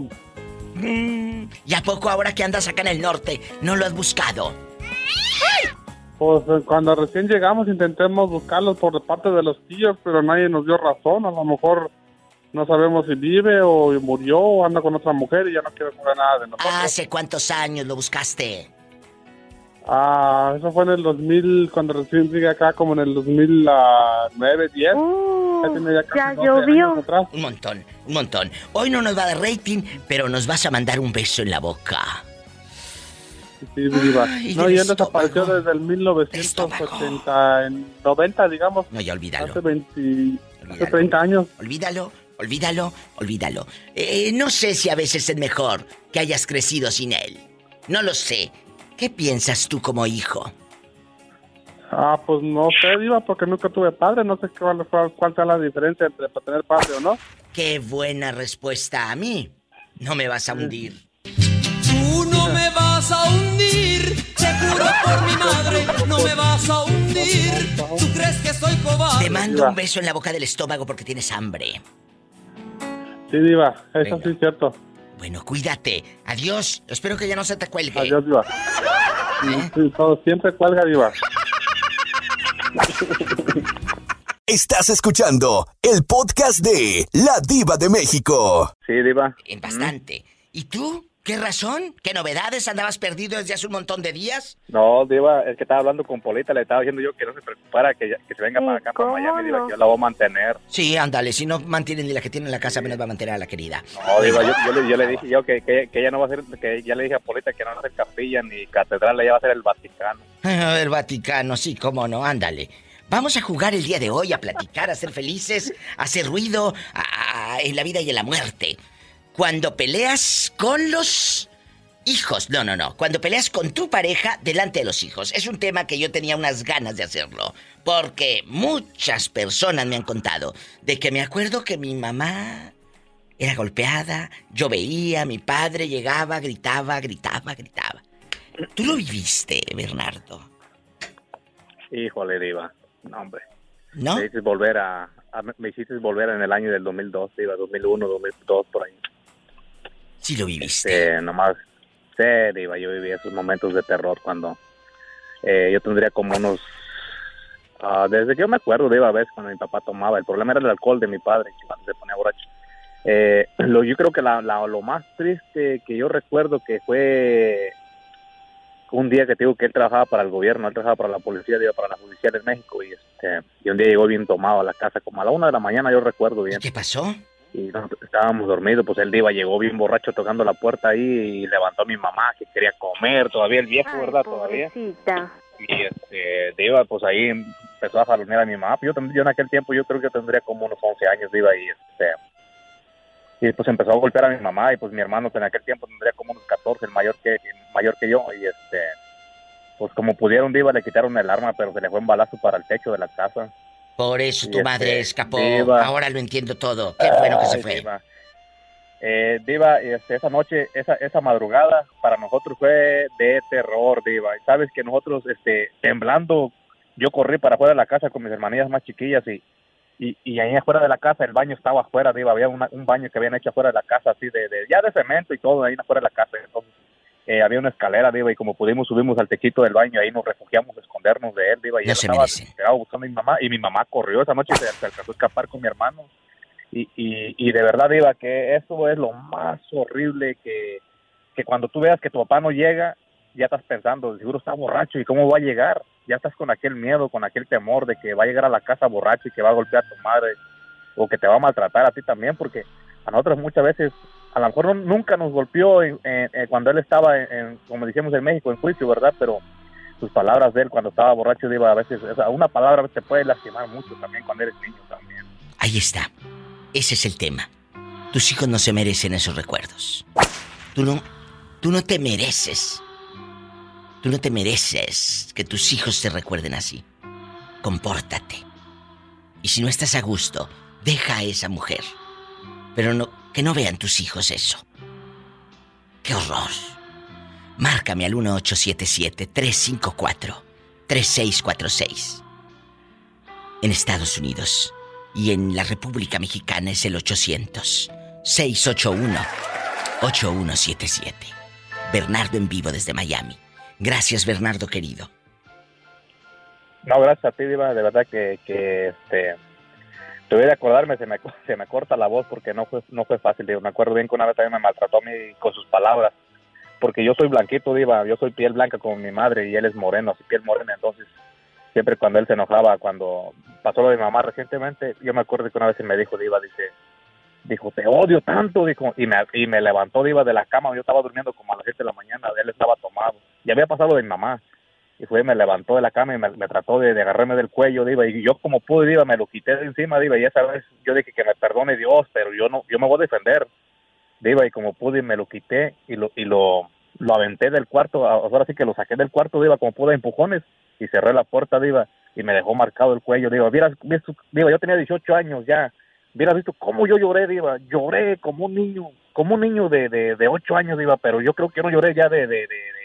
Mm, ¿Y a poco ahora que andas acá en el norte no lo has buscado? Pues eh, cuando recién llegamos intentamos buscarlos por parte de los tíos, pero nadie nos dio razón. A lo mejor no sabemos si vive o murió o anda con otra mujer y ya no quiere saber nada de nosotros. ¿Hace cuántos años lo buscaste? Ah, eso fue en el 2000, cuando recién llegué acá, como en el 2009, 10. ya, llovió. Un montón, un montón. Hoy no nos va a dar rating, pero nos vas a mandar un beso en la boca. Sí, diva. no, ya desapareció desde el 1980, en 90, digamos. No, ya olvídalo. Hace 20, hace 30 años. Olvídalo, olvídalo, olvídalo. Eh, no sé si a veces es mejor que hayas crecido sin él. No lo sé. ¿Qué piensas tú como hijo? Ah, pues no sé, Diva, porque nunca tuve padre. No sé cuál, cuál, cuál sea la diferencia entre tener padre o no. Qué buena respuesta a mí. No me vas a hundir. Tú no me vas a hundir, te juro por mi madre, no me vas a hundir. ¿Tú crees que soy cobarde? Te mando un beso en la boca del estómago porque tienes hambre. Sí, Diva, eso sí es cierto. Bueno, cuídate. Adiós. Espero que ya no se te cuelgue. Adiós, Diva. Sí, todo siempre cuelga, Diva. Estás escuchando el podcast de La Diva de México. Sí, Diva. En bastante. ¿Y tú? ¿Qué razón? ¿Qué novedades? ¿Andabas perdido desde hace un montón de días? No, Diva, es que estaba hablando con Polita, le estaba diciendo yo que no se preocupara, que, que se venga para acá, para Miami, Diva, que yo la voy a mantener. Sí, ándale, si no mantienen ni la que tiene en la casa, menos va a mantener a la querida. No, Diva, yo, yo, le, yo le dije yo que, que, que, ella no va a ser, que ya le dije a Polita que no va a ser capilla ni catedral, ella va a ser el Vaticano. el Vaticano, sí, cómo no, ándale. Vamos a jugar el día de hoy, a platicar, a ser felices, a hacer ruido a, a, en la vida y en la muerte. Cuando peleas con los hijos, no, no, no. Cuando peleas con tu pareja delante de los hijos. Es un tema que yo tenía unas ganas de hacerlo. Porque muchas personas me han contado de que me acuerdo que mi mamá era golpeada, yo veía, mi padre llegaba, gritaba, gritaba, gritaba. ¿Tú lo viviste, Bernardo? Híjole, Diva. No, hombre. ¿No? Me hiciste volver a, a, me hiciste volver en el año del 2002, Diva, 2001, 2002, por ahí. Sí lo viviste. Este, nomás Sí, Diva, yo viví esos momentos de terror cuando eh, yo tendría como unos... Uh, desde que yo me acuerdo, Diva, a veces cuando mi papá tomaba. El problema era el alcohol de mi padre, cuando se ponía borracho. Eh, lo, yo creo que la, la, lo más triste que yo recuerdo que fue un día que digo que él trabajaba para el gobierno, él trabajaba para la policía, digo, para la policía de México y, este, y un día llegó bien tomado a la casa, como a la una de la mañana, yo recuerdo bien. ¿Y qué pasó? Y estábamos dormidos, pues el diva llegó bien borracho tocando la puerta ahí y levantó a mi mamá que quería comer, todavía el viejo, Ay, ¿verdad? pobrecita. Todavía. Y este, diva, pues ahí empezó a jalonear a mi mamá. Yo, yo en aquel tiempo yo creo que tendría como unos 11 años, diva, y este, y pues empezó a golpear a mi mamá y pues mi hermano en aquel tiempo tendría como unos 14, el mayor que, mayor que yo, y este, pues como pudieron, diva, le quitaron el arma, pero se le fue un balazo para el techo de la casa. Por eso tu madre este, escapó. Diva. Ahora lo entiendo todo. Qué bueno que se fue. Diva. Eh, Diva, este, esa noche, esa, esa madrugada para nosotros fue de terror, Diva. Y sabes que nosotros, este, temblando, yo corrí para afuera de la casa con mis hermanillas más chiquillas y, y, y ahí afuera de la casa el baño estaba afuera, Diva. Había una- un baño que habían hecho afuera de la casa, así de, de- ya de cemento y todo, ahí afuera de la casa. Entonces, eh, había una escalera, Diva, y como pudimos subimos al techito del baño, ahí nos refugiamos a escondernos de él, Diva. Y No él se estaba desesperado buscando a mi mamá, y mi mamá corrió esa noche y se, se alcanzó a escapar con mi hermano. Y, y, y de verdad, Diva, que eso es lo más horrible que, que cuando tú veas que tu papá no llega, ya estás pensando, seguro está borracho, ¿y cómo va a llegar? Ya estás con aquel miedo, con aquel temor de que va a llegar a la casa borracho y que va a golpear a tu madre, o que te va a maltratar a ti también, porque a nosotros muchas veces, a lo mejor nunca nos golpeó en- en- en- cuando él estaba, como decíamos en México, en juicio, ¿verdad? Pero sus palabras de él cuando estaba borracho, Diva, a veces, una palabra te puede lastimar mucho también cuando eres niño también. Ahí está. Ese es el tema. Tus hijos no se merecen esos recuerdos. Tú no, tú no te mereces. Tú no te mereces que tus hijos te recuerden así. Compórtate. Y si no estás a gusto, deja a esa mujer. Pero no, que no vean tus hijos eso. ¡Qué horror! Márcame al 1877-354-3646. En Estados Unidos y en la República Mexicana es el 800-681-8177. 8177. Bernardo en vivo desde Miami. Gracias, Bernardo querido. No, gracias a ti, Diva. De verdad que, que este, te de acordarme, se me, se me corta la voz porque no fue, no fue fácil. Me acuerdo bien que una vez también me maltrató a mí con sus palabras. Porque yo soy blanquito, Diva. Yo soy piel blanca como mi madre y él es moreno, así piel morena. Entonces, siempre cuando él se enojaba, cuando pasó lo de mi mamá recientemente, yo me acuerdo que una vez me dijo, Diva, dice, dijo, te odio tanto, dijo, y me, y me levantó, Diva, de la cama. Yo estaba durmiendo como a las 7 de la mañana, él estaba tomado. Y había pasado de mi mamá y fue me levantó de la cama y me, trató de, agarrarme del cuello diva y yo como pude diva me lo quité de encima diva y esa vez yo dije que me perdone Dios pero yo no yo me voy a defender diva y como pude me lo quité y lo y lo lo aventé del cuarto ahora sí que lo saqué del cuarto diva como pude empujones y cerré la puerta diva y me dejó marcado el cuello diva vieras diva yo tenía 18 años ya vieras visto cómo yo lloré diva lloré como un niño como un niño de de, de 8 años diva pero yo creo que no lloré ya de, de de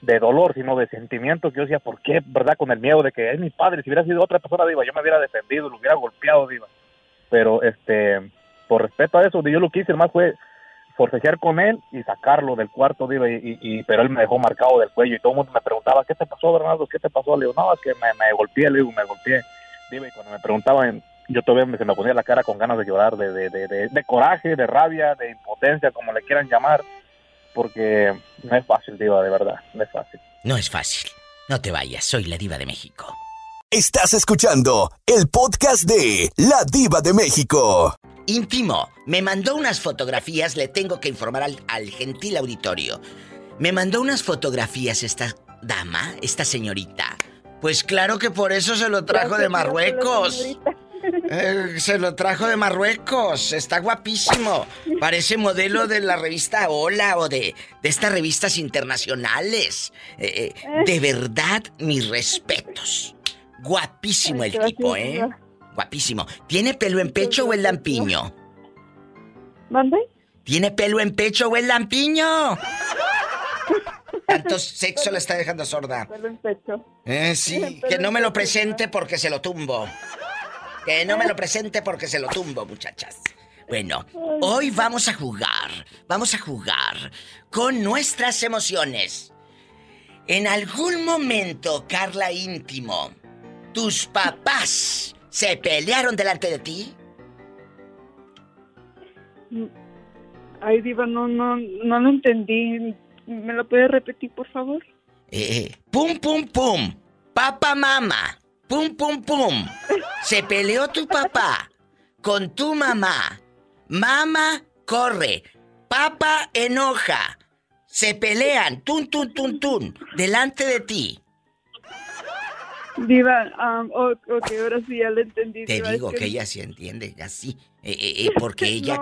dolor, sino de sentimiento que yo decía, ¿por qué? ¿Verdad? Con el miedo de que es mi padre, si hubiera sido otra persona, diva, yo me hubiera defendido, lo hubiera golpeado, diva. Pero, este, por respeto a eso, yo lo que hice más fue forcejear con él y sacarlo del cuarto, diva, y, pero él me dejó marcado del cuello y todo el mundo me preguntaba, ¿qué te pasó, Bernardo? ¿Qué te pasó? Le digo, no, es que me, me golpeé, le digo, me golpeé. Diva, y cuando me preguntaban, yo todavía se me ponía la cara con ganas de llorar, de, de, de, de coraje, de rabia, de impotencia, como le quieran llamar porque no es fácil, diva, de verdad, no es fácil. No es fácil. No te vayas, soy la diva de México. Estás escuchando el podcast de La Diva de México. Íntimo, me mandó unas fotografías, le tengo que informar al, al gentil auditorio. Me mandó unas fotografías esta dama, esta señorita. Pues claro que por eso se lo trajo de Marruecos. Eh, se lo trajo de Marruecos. Está guapísimo. Parece modelo de la revista Hola o de, de estas revistas internacionales. Eh, eh, de verdad, mis respetos. Guapísimo el tipo, ¿eh? Guapísimo. ¿Tiene pelo en pecho o el lampiño? ¿Dónde? ¿Tiene pelo en pecho o el lampiño? Tanto sexo le está dejando sorda. Pelo en pecho. Eh, sí, que no me lo presente porque se lo tumbo. Que no me lo presente porque se lo tumbo, muchachas. Bueno, hoy vamos a jugar, vamos a jugar con nuestras emociones. En algún momento, Carla íntimo, tus papás se pelearon delante de ti. Ay, diva, no, no, no lo entendí. ¿Me lo puede repetir, por favor? Eh, pum, pum, pum. Papa, mama. Pum, pum, pum. Se peleó tu papá con tu mamá. Mamá corre. Papá enoja. Se pelean. Tun, tun, tun, tun. Delante de ti. Diva, um, ok, ahora sí ya lo entendí. Te digo que... ella sí entiende, así. Eh, eh, eh, porque ella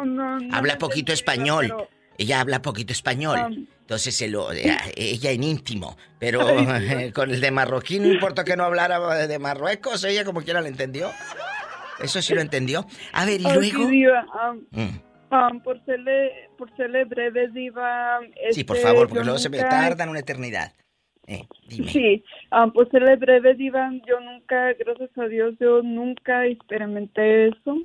habla poquito español. Ella habla poquito español. Um, entonces se lo, eh, ella en íntimo, pero con el de marroquí no importa que no hablara de Marruecos, ella como quiera lo entendió. Eso sí lo entendió. A ver, y luego. Mm. por, serle, por serle breve, Diva. sí, por este, favor, porque luego se me tardan una eternidad. Eh, dime. Sí, por serle breve, Diva, yo nunca, gracias a Dios, yo nunca experimenté eso.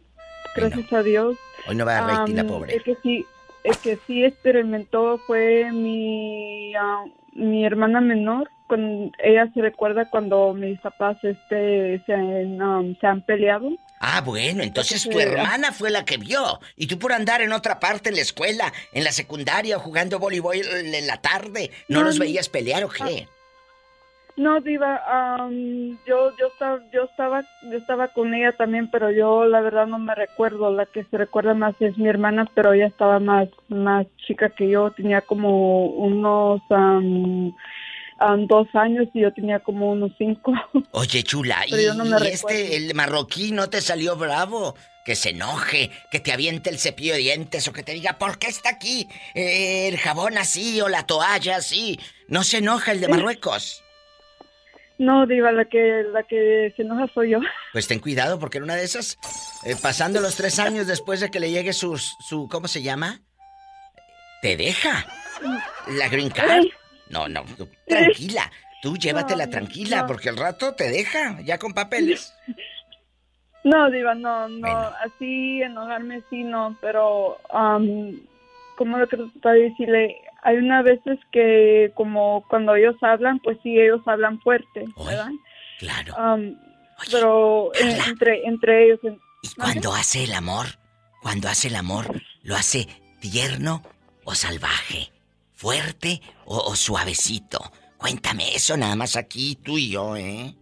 Gracias a Dios. Hoy no va a rating la pobre. Es que sí, el que sí experimentó fue mi, ah, mi hermana menor. Con, ella se recuerda cuando mis papás este, se, um, se han peleado. Ah, bueno, entonces tu hermana fue la que vio. Y tú por andar en otra parte en la escuela, en la secundaria, jugando voleibol en la tarde, ¿no, los veías pelear o qué? No, Diva, yo, yo, estaba, yo, estaba, yo estaba con ella también, pero yo la verdad no me recuerdo. La que se recuerda más es mi hermana, pero ella estaba más, más chica que yo. Tenía como unos dos años y yo tenía como unos cinco. Oye, chula, ¿y, este, el marroquí no te salió bravo? Que se enoje, que te aviente el cepillo de dientes o que te diga, ¿por qué está aquí eh, el jabón así o la toalla así? ¿No se enoja el de Marruecos? No, Diva, la que, la que se enoja soy yo. Pues ten cuidado, porque en una de esas, eh, pasando los tres años después de que le llegue su, su, ¿cómo se llama? Te deja. La green card. No, no, tranquila. Tú llévatela tranquila, porque al rato te deja, ya con papeles. No, Diva, no, no. Así enojarme sí, no, pero ¿cómo lo que de decirle? Hay unas veces que como cuando ellos hablan, pues sí, ellos hablan fuerte, ¿verdad? Claro. Um, pero entre, entre ellos... ¿Y cuando hace el amor? Cuando hace el amor, ¿lo hace tierno o salvaje? ¿Fuerte o, suavecito? Cuéntame eso nada más aquí, tú y yo, ¿eh?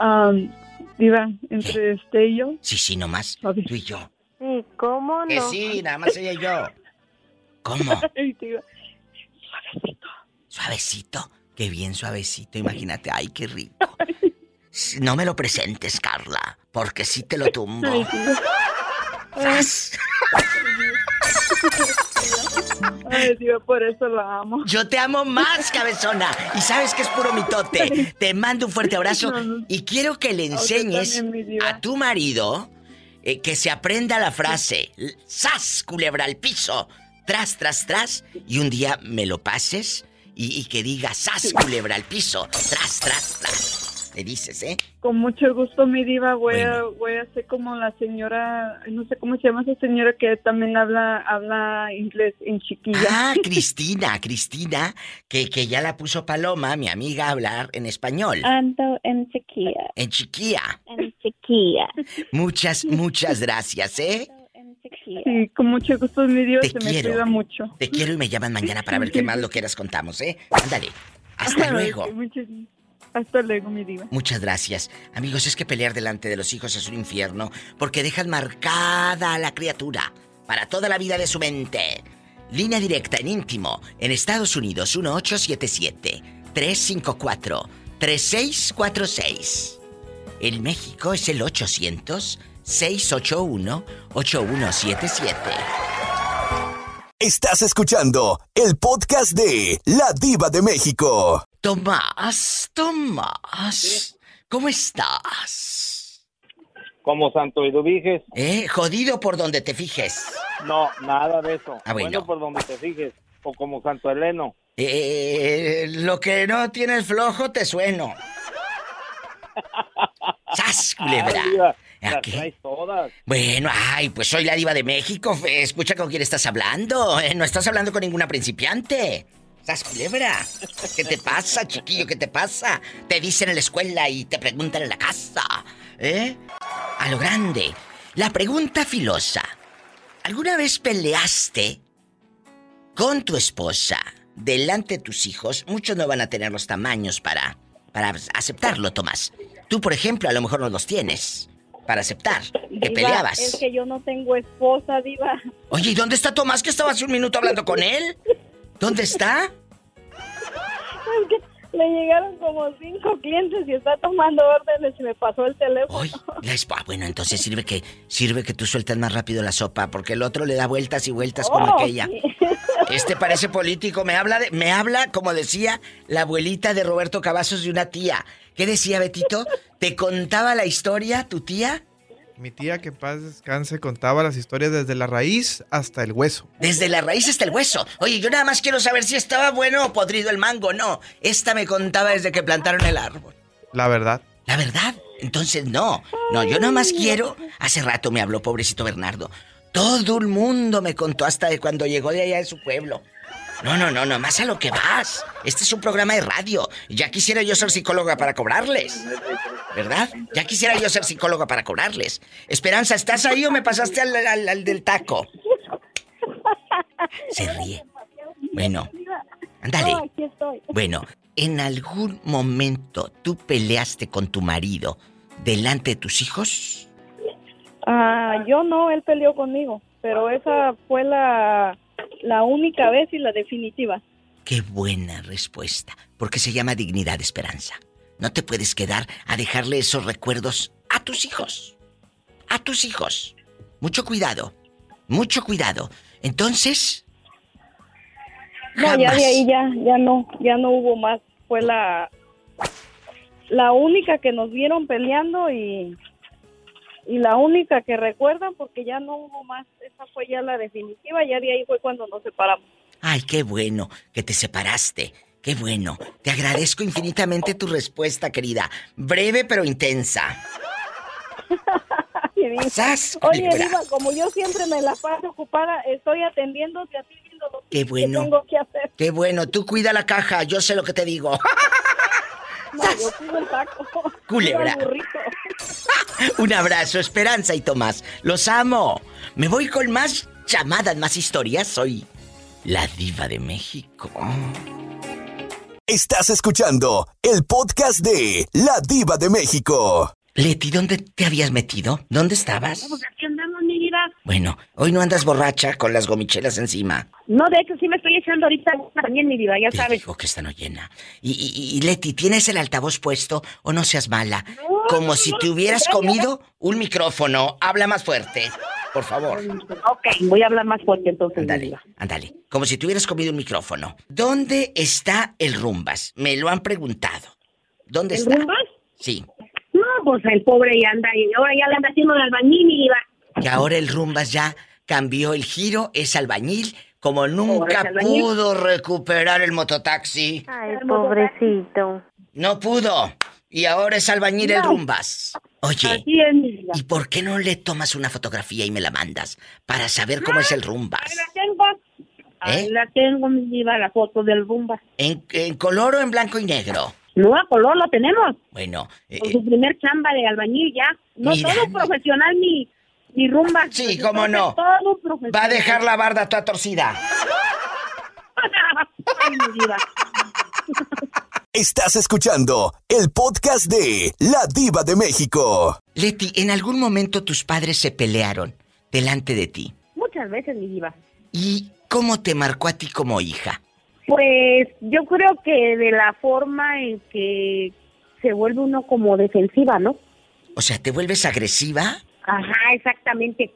Um, Diva, entre este y yo. Sí, sí, nomás. Tú y yo. Sí, ¿cómo no? Que sí, nada más ella y yo. ¿Cómo? suavecito. Suavecito. Qué bien suavecito, imagínate. Ay, qué rico. No me lo presentes, Carla, porque sí te lo tumbo. Ay, Dios, por eso la amo. Yo te amo más, cabezona. Y sabes que es puro mitote. Te mando un fuerte abrazo y quiero que le enseñes a tu marido eh, que se aprenda la frase ¡Sas, culebra al piso! Tras, tras, tras. Y un día me lo pases y, y que diga ¡Sas, culebra al piso! Tras, tras, tras dices, ¿eh? Con mucho gusto, mi diva. Voy, a, voy a ser como la señora, no sé cómo se llama esa señora que también habla habla inglés en chiquilla. Ah, Cristina, Cristina, que, que ya la puso Paloma, mi amiga, a hablar en español. Ando en chiquilla. En chiquilla. En chiquilla. Muchas, muchas gracias, ¿eh? Sí, con mucho gusto, mi diva, se me cuida mucho. Te quiero y me llaman mañana para ver qué más lo quieras contamos, ¿eh? Ándale. Hasta luego. Hasta luego, mi diva. Muchas gracias. Amigos, es que pelear delante de los hijos es un infierno porque dejan marcada a la criatura para toda la vida de su mente. Línea directa en íntimo en Estados Unidos 1877 354 3646. En México es el 800 681 8177. Estás escuchando el podcast de La Diva de México. Tomás, Tomás, ¿cómo estás? Como Santo Eduviges. ¿Eh? Jodido por donde te fijes. No, nada de eso. Ah, bueno. por donde te fijes. O como Santo Eleno. Eh, lo que no tienes flojo te sueno. ¡Sas, culebra! ¿A qué? todas. Bueno, ay, pues soy la diva de México. Escucha con quién estás hablando. Eh, no estás hablando con ninguna principiante. ¿Estás culebra? ¿Qué te pasa, chiquillo? ¿Qué te pasa? Te dicen en la escuela y te preguntan en la casa. ¿Eh? A lo grande. La pregunta filosa. ¿Alguna vez peleaste con tu esposa delante de tus hijos? Muchos no van a tener los tamaños para, para aceptarlo, Tomás. Tú, por ejemplo, a lo mejor no los tienes para aceptar que peleabas. Es que yo no tengo esposa, Diva. Oye, ¿y dónde está Tomás que estaba hace un minuto hablando con él? ¿Dónde está? le llegaron como cinco clientes y está tomando órdenes y me pasó el teléfono. Ay, la bueno, entonces sirve que sirve que tú sueltas más rápido la sopa, porque el otro le da vueltas y vueltas como oh, aquella. Este parece político, me habla de, me habla como decía la abuelita de Roberto Cavazos de una tía. ¿Qué decía Betito? ¿Te contaba la historia tu tía? Mi tía, que paz descanse, contaba las historias desde la raíz hasta el hueso. Desde la raíz hasta el hueso. Oye, yo nada más quiero saber si estaba bueno o podrido el mango. No, esta me contaba desde que plantaron el árbol. La verdad. La verdad. Entonces, no. No, yo nada más quiero... Hace rato me habló pobrecito Bernardo. Todo el mundo me contó hasta de cuando llegó de allá de su pueblo. No, no, no, no, más a lo que vas. Este es un programa de radio. Ya quisiera yo ser psicóloga para cobrarles. ¿Verdad? Ya quisiera yo ser psicóloga para cobrarles. Esperanza, ¿estás ahí o me pasaste al, del taco? Se ríe. Bueno, ándale. Bueno, ¿en algún momento tú peleaste con tu marido delante de tus hijos? Ah, yo no, él peleó conmigo, pero esa fue la la única vez y la definitiva. Qué buena respuesta, porque se llama dignidad esperanza. No te puedes quedar a dejarle esos recuerdos a tus hijos. A tus hijos. Mucho cuidado, mucho cuidado. Entonces... No, ya de ahí ya, ya no, ya no hubo más. Fue la, la única que nos vieron peleando y y la única que recuerdan porque ya no hubo más, esa fue ya la definitiva, ya de ahí fue cuando nos separamos. Ay, qué bueno que te separaste. Qué bueno. Te agradezco infinitamente tu respuesta, querida. Breve pero intensa. ¡Sas, Oye, Diva, como yo siempre me la paso ocupada, estoy atendiéndote a ti viendo lo Qué bueno. que tengo que hacer. Qué bueno, tú cuida la caja, yo sé lo que te digo. No, yo cuido el taco. Culebra. Burrito. Un abrazo, Esperanza y Tomás. Los amo. Me voy con más llamadas, más historias. Soy la diva de México. Estás escuchando el podcast de La Diva de México. Leti, ¿dónde te habías metido? ¿Dónde estabas? Pues aquí andamos, mi vida. Bueno, hoy no andas borracha con las gomichelas encima. No, de hecho, sí me estoy echando ahorita también, mi vida, ya Te sabes. digo que esta no llena. Y, y- y, Leti, ¿tienes el altavoz puesto o no seas mala? Como si te hubieras comido un micrófono. Habla más fuerte, por favor. Ok, voy a hablar más fuerte entonces. Ándale, ándale. Como si te hubieras comido un micrófono. ¿Dónde está el Rumbas? Me lo han preguntado. ¿Dónde ¿El está? Rumbas? Sí. No, pues el pobre ya anda, y ahora ya le anda haciendo el albañil, mi vida. Que ahora el Rumbas ya cambió el giro, es albañil, como nunca albañil. pudo recuperar el mototaxi. Ay, pobrecito. No pudo. Y ahora es albañil el. Rumbas. Oye. ¿y por qué no le tomas una fotografía y me la mandas? Para saber cómo es el Rumbas. La tengo. ¿Eh? la tengo, mi vida, la foto del Rumbas. ¿En, en color o en blanco y negro? No, a color lo tenemos. Bueno, eh, Con su primer chamba de albañil ya. No Mira. todo profesional ni, ni rumba. Sí, cómo no. Va a dejar la barda toda torcida. Ay, mi vida. Estás escuchando el podcast de La Diva de México. Leti, ¿en algún momento tus padres se pelearon delante de ti? Muchas veces, mi diva. ¿Y cómo te marcó a ti como hija? Pues yo creo que de la forma en que se vuelve uno como defensiva, ¿no? O sea, ¿te vuelves agresiva? Ajá, exactamente.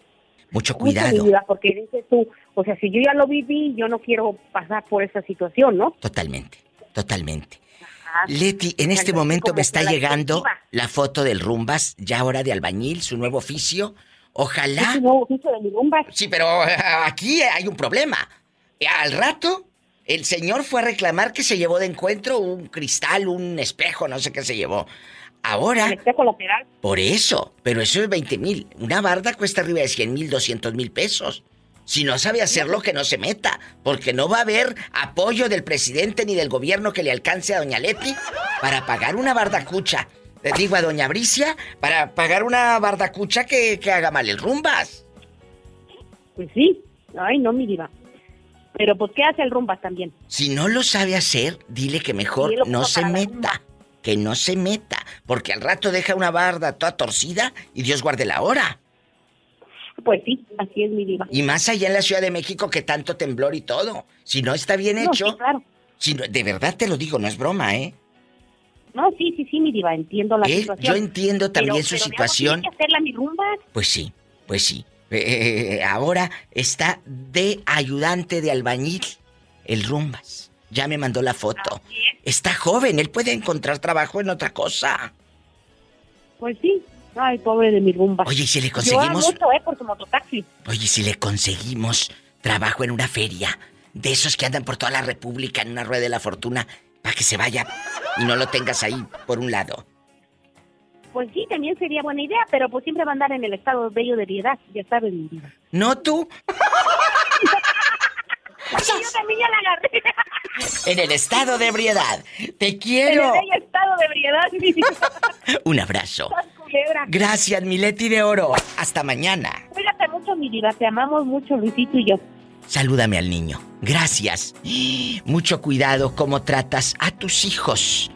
Mucho cuidado. porque dices tú, o sea, si yo ya lo viví, yo no quiero pasar por esa situación, ¿no? Totalmente, totalmente. Ajá. Leti, en este momento me está la llegando la foto del Rumbas, ya ahora de albañil, su nuevo oficio. Ojalá. Es nuevo oficio de mi rumba. Sí, pero eh, aquí hay un problema. Eh, Al rato, el señor fue a reclamar que se llevó de encuentro un cristal, un espejo, no sé qué se llevó. Ahora, por eso, pero eso es 20 mil. Una barda cuesta arriba de 100 mil, 200 mil pesos. Si no sabe hacerlo, que no se meta, porque no va a haber apoyo del presidente ni del gobierno que le alcance a Doña Leti para pagar una bardacucha. Le digo a Doña Bricia, para pagar una bardacucha que, que haga mal el rumbas. Pues sí. Ay, no, mi diva. Pero pues, ¿qué hace el rumba también? Si no lo sabe hacer, dile que mejor no se meta. Que no se meta. Porque al rato deja una barda toda torcida y Dios guarde la hora. Pues sí, así es mi diva. Y más allá en la Ciudad de México que tanto temblor y todo. Si no está bien No, hecho. sí, claro. si no- de verdad te lo digo, no es broma, ¿eh? No, sí, sí, sí, mi diva, entiendo la Eh, situación. yo entiendo también Pero- su pero, situación. digamos, ¿tiene que hacerla mi rumba? Pues sí, pues sí. Eh, eh, ahora está de ayudante de albañil el Rumbas. Ya me mandó la foto. Está joven, él puede encontrar trabajo en otra cosa. Pues sí. Ay, pobre de mi rumba. Oye, ¿y si le conseguimos? mucho, ¿eh? Por su mototaxi. Oye, si le conseguimos trabajo en una feria, de esos que andan por toda la República en una rueda de la fortuna, para que se vaya y no lo tengas ahí por un lado. Pues sí, también sería buena idea, pero pues siempre va a andar en el estado bello de ebriedad, ya sabes, mi diva. ¿No tú? Yo también ya la agarré. En el estado de ebriedad. Te En quiero. el bello estado de ebriedad. Un abrazo. Gracias, mi Leti de Oro. Hasta mañana. Cuídate mucho, mi diva. Te amamos mucho, Luisito y yo. Salúdame al niño. Gracias. Mucho cuidado cómo tratas a tus hijos.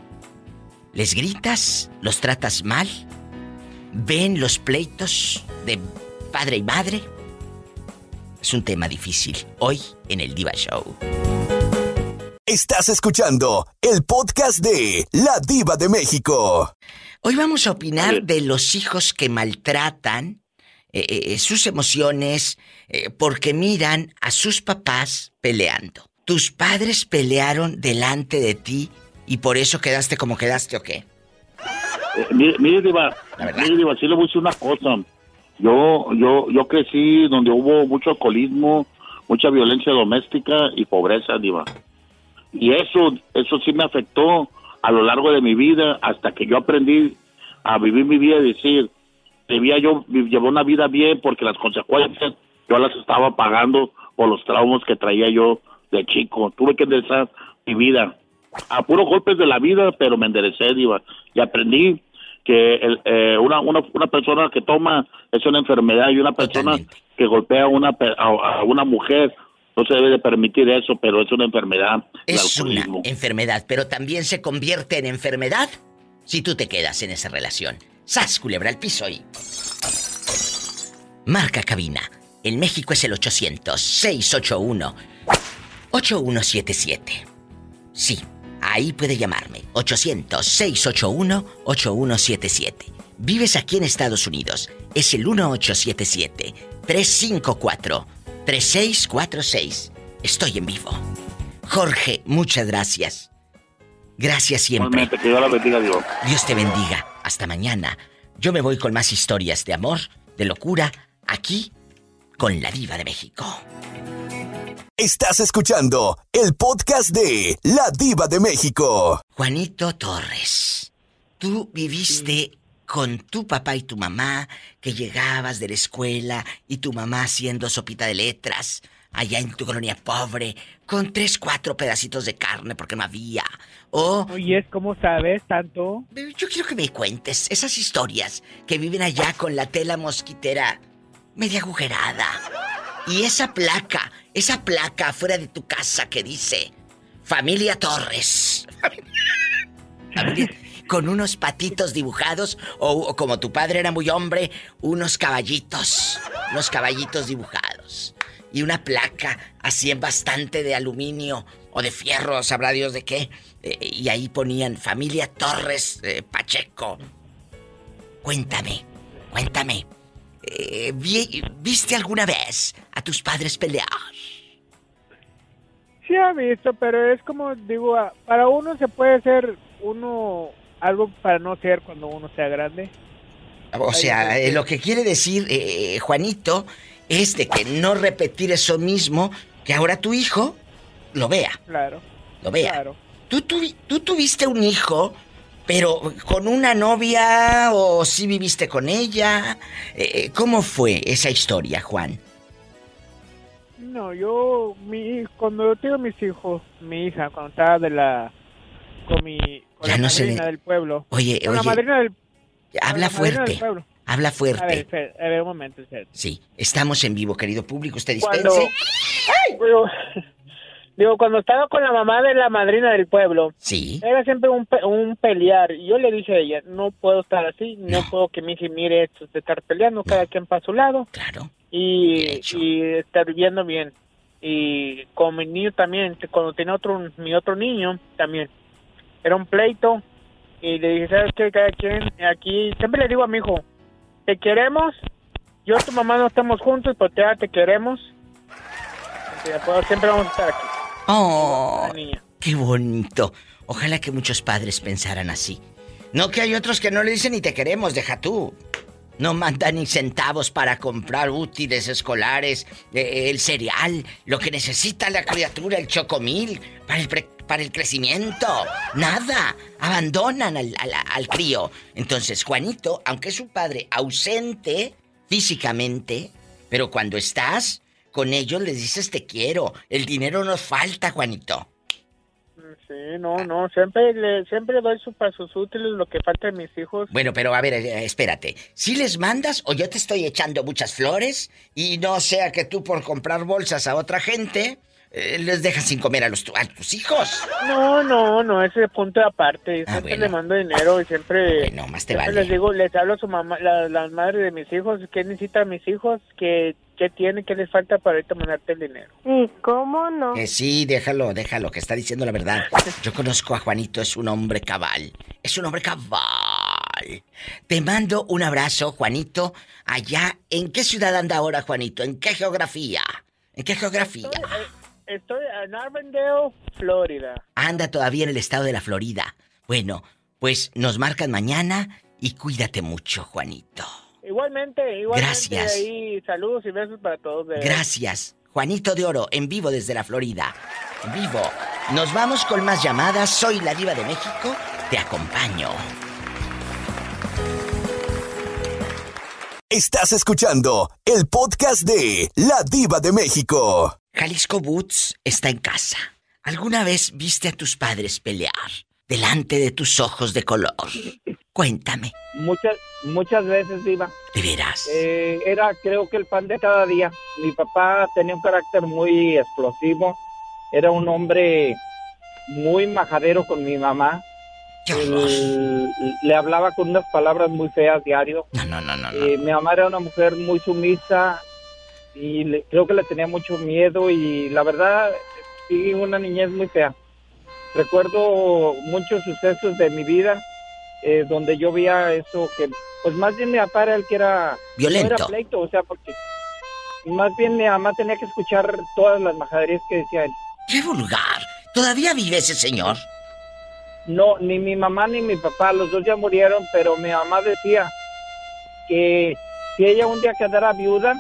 ¿Les gritas? ¿Los tratas mal? ¿Ven los pleitos de padre y madre? Es un tema difícil hoy en el Diva Show. Estás escuchando el podcast de La Diva de México. Hoy vamos a opinar de los hijos que maltratan eh, eh, sus emociones eh, porque miran a sus papás peleando. ¿Tus padres pelearon delante de ti y por eso quedaste como quedaste o qué? Eh, mire, mire, Diva, mire, Diva, sí le voy a decir una cosa. Yo, yo, yo crecí donde hubo mucho alcoholismo, mucha violencia doméstica y pobreza, Diva. Y eso, eso sí me afectó a lo largo de mi vida hasta que yo aprendí a vivir mi vida y decir, debía yo llevar una vida bien porque las consecuencias yo las estaba pagando por los traumas que traía yo de chico. Tuve que enderezar mi vida. A puros golpes de la vida, pero me enderecé, diva. Y aprendí que el, eh, una, una, una persona que toma es una enfermedad y una persona que golpea a una, a, una mujer no se debe de permitir eso, pero es una enfermedad. Es una enfermedad, pero también se convierte en enfermedad si tú te quedas en esa relación. Sas, culebra el piso y... Marca cabina. En México es el 800-681-8177. Sí, ahí puede llamarme. 800-681-8177. Vives aquí en Estados Unidos. Es el 1877-354-3646. Estoy en vivo. Jorge, muchas gracias. Gracias siempre. Dios te bendiga. Hasta mañana. Yo me voy con más historias de amor, de locura, aquí con la diva de México. Estás escuchando el podcast de La Diva de México. Juanito Torres, tú viviste con tu papá y tu mamá, que llegabas de la escuela y tu mamá haciendo sopita de letras, allá en tu colonia pobre, con tres, cuatro pedacitos de carne porque no había. O... Oye, ¿cómo sabes tanto? Yo quiero que me cuentes esas historias que viven allá con la tela mosquitera media agujerada. Y esa placa, esa placa afuera de tu casa que dice Familia Torres. con unos patitos dibujados o, como tu padre era muy hombre, unos caballitos, unos caballitos dibujados y una placa así en bastante de aluminio o de fierro, sabrá Dios de qué. Eh, y ahí ponían familia Torres eh, Pacheco. Cuéntame, cuéntame. Eh, ¿Viste alguna vez a tus padres pelear? Sí, he visto, pero es como digo, para uno se puede ser uno algo para no ser cuando uno sea grande. O sea, lo que quiere decir Juanito es de que no repetir eso mismo que ahora tu hijo lo vea. Claro. Lo vea. Claro. ¿Tú, tú, tuviste un hijo, pero con una novia o sí viviste con ella? Eh, eh, ¿Cómo fue esa historia, Juan? No, yo, mi, cuando yo tengo mis hijos, mi hija, cuando estaba de la, con mi, con la madrina del pueblo. Oye, con la madrina del, habla fuerte. Habla fuerte. A ver, a ver un momento. Sí, estamos en vivo, querido público. Usted dispense. Digo, cuando estaba con la mamá de la madrina del pueblo, sí. era siempre un, un pelear. Y yo le dije a ella, no puedo estar así, no, puedo que mi hija mire esto de estar peleando, cada quien para su lado. Claro. Y, y estar viviendo bien. Y con mi niño también, cuando tenía otro, mi otro niño, también. Era un pleito. Y le dije, ¿sabes qué? Cada quien, aquí, siempre le digo a mi hijo, te queremos. Yo y tu mamá no estamos juntos, pero te, te queremos. Siempre vamos a estar aquí. Oh, qué bonito. Ojalá que muchos padres pensaran así. No que hay otros que no le dicen ni te queremos, deja tú. No mandan ni centavos para comprar útiles escolares, eh, el cereal, lo que necesita la criatura, el chocomil, para el, para el crecimiento. Nada. Abandonan al, al crío. Entonces, Juanito, aunque es un padre ausente físicamente, pero cuando estás, con ellos les dices te quiero. El dinero nos falta, Juanito. Sí, no, no, siempre le, siempre doy su, para sus útiles lo que falta de mis hijos. Bueno, pero a ver, eh, espérate. ¿Si les mandas o yo te estoy echando muchas flores y no sea que tú por comprar bolsas a otra gente eh, les dejas sin comer a, los, a tus hijos? No, no, no, ese punto de aparte. Ah, siempre le mando dinero y siempre... No, más te vale. les digo, les hablo a su mamá, las la madres de mis hijos, ¿qué necesitan mis hijos? Que ¿Qué tiene? ¿Qué les falta para ahorita mandarte el dinero? ¿Y cómo no? Eh, sí, déjalo, déjalo, que está diciendo la verdad. Yo conozco a Juanito, es un hombre cabal. Es un hombre cabal. Te mando un abrazo, Juanito. Allá, ¿en qué ciudad anda ahora, Juanito? ¿En qué geografía? ¿En qué geografía? Estoy, en Arvindale, Florida. Anda todavía en el estado de la Florida. Bueno, pues nos marcan mañana y cuídate mucho, Juanito. Igualmente, igualmente. Gracias. Ahí, saludos y besos para todos. Gracias. Juanito de Oro, en vivo desde la Florida. En vivo. Nos vamos con más llamadas. Soy la diva de México. Te acompaño. Estás escuchando el podcast de La Diva de México. Jalisco Boots está en casa. ¿Alguna vez viste a tus padres pelear delante de tus ojos de color? Cuéntame. Muchas, muchas veces, Diva. ¿De veras? Eh, era, creo que el pan de cada día. Mi papá tenía un carácter muy explosivo. Era un hombre muy majadero con mi mamá le hablaba con unas palabras muy feas diario. No, no, no, no. mi mamá era una mujer muy sumisa y creo que le tenía mucho miedo y la verdad, sí, una niñez muy fea. Recuerdo muchos sucesos de mi vida eh, donde yo veía eso que, pues más bien mi papá era el que era... Violento. era pleito, o sea, porque más bien mi mamá tenía que escuchar todas las majaderías que decía él. ¡Qué vulgar! ¿Todavía vive ese señor? No, ni mi mamá ni mi papá, los dos ya murieron, pero mi mamá decía que si ella un día quedara viuda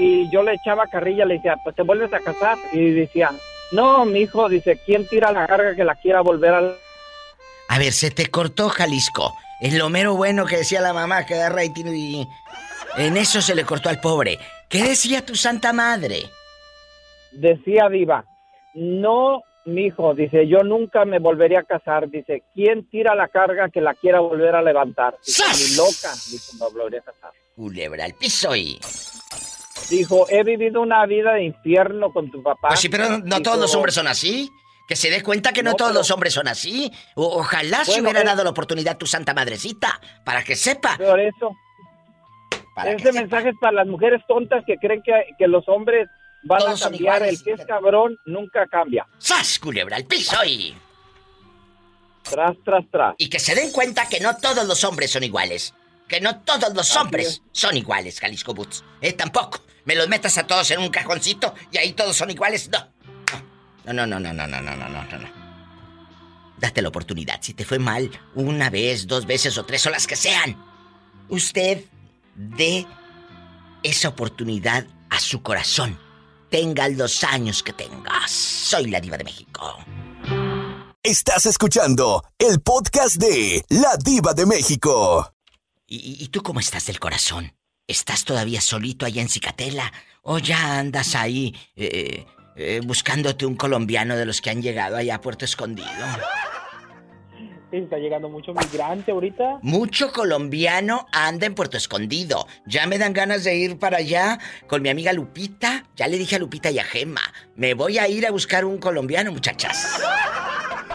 y yo le echaba carrilla, le decía, pues te vuelves a casar. Y decía, no, mi hijo, dice, ¿quién tira la carga que la quiera volver a... A ver, se te cortó Jalisco. Es lo mero bueno que decía la mamá, que da rating y... En eso se le cortó al pobre. ¿Qué decía tu santa madre? Decía Viva, no mi hijo, dice, yo nunca me volvería a casar. Dice, ¿quién tira la carga que la quiera volver a levantar? Dice, ni loca, dice, me volvería a casar. Culebra al piso y... Dijo, he vivido una vida de infierno con tu papá. Pues sí, pero no todos los hombres son así. Que se dé cuenta que no, todos los hombres son así. ojalá se hubiera dado la oportunidad tu santa madrecita, para que sepa. Por eso. Ese mensaje es para las mujeres tontas que creen que, que los hombres van a cambiar. El que es cabrón nunca cambia. ¡Sas, culebra al piso y... Tras, tras, tras. Y que se den cuenta que no todos los hombres son iguales. Que no todos los hombres son iguales, Jalisco Boots. Eh, tampoco. Me los metas a todos en un cajoncito y ahí todos son iguales. No. No, no, no, no, no, no, no, no, no, no. Date la oportunidad. Si te fue mal una vez, dos veces o tres o las que sean, usted dé esa oportunidad a su corazón tengas los años que tengas. Soy la diva de México. Estás escuchando el podcast de La Diva de México. ¿Y, tú cómo estás del corazón? ¿Estás todavía solito allá en Cicatela? ¿O ya andas ahí eh, eh, buscándote un colombiano de los que han llegado allá a Puerto Escondido? Está llegando mucho migrante ahorita. Mucho colombiano anda en Puerto Escondido. Ya me dan ganas de ir para allá con mi amiga Lupita. Ya le dije a Lupita y a Gemma. Me voy a ir a buscar un colombiano, muchachas.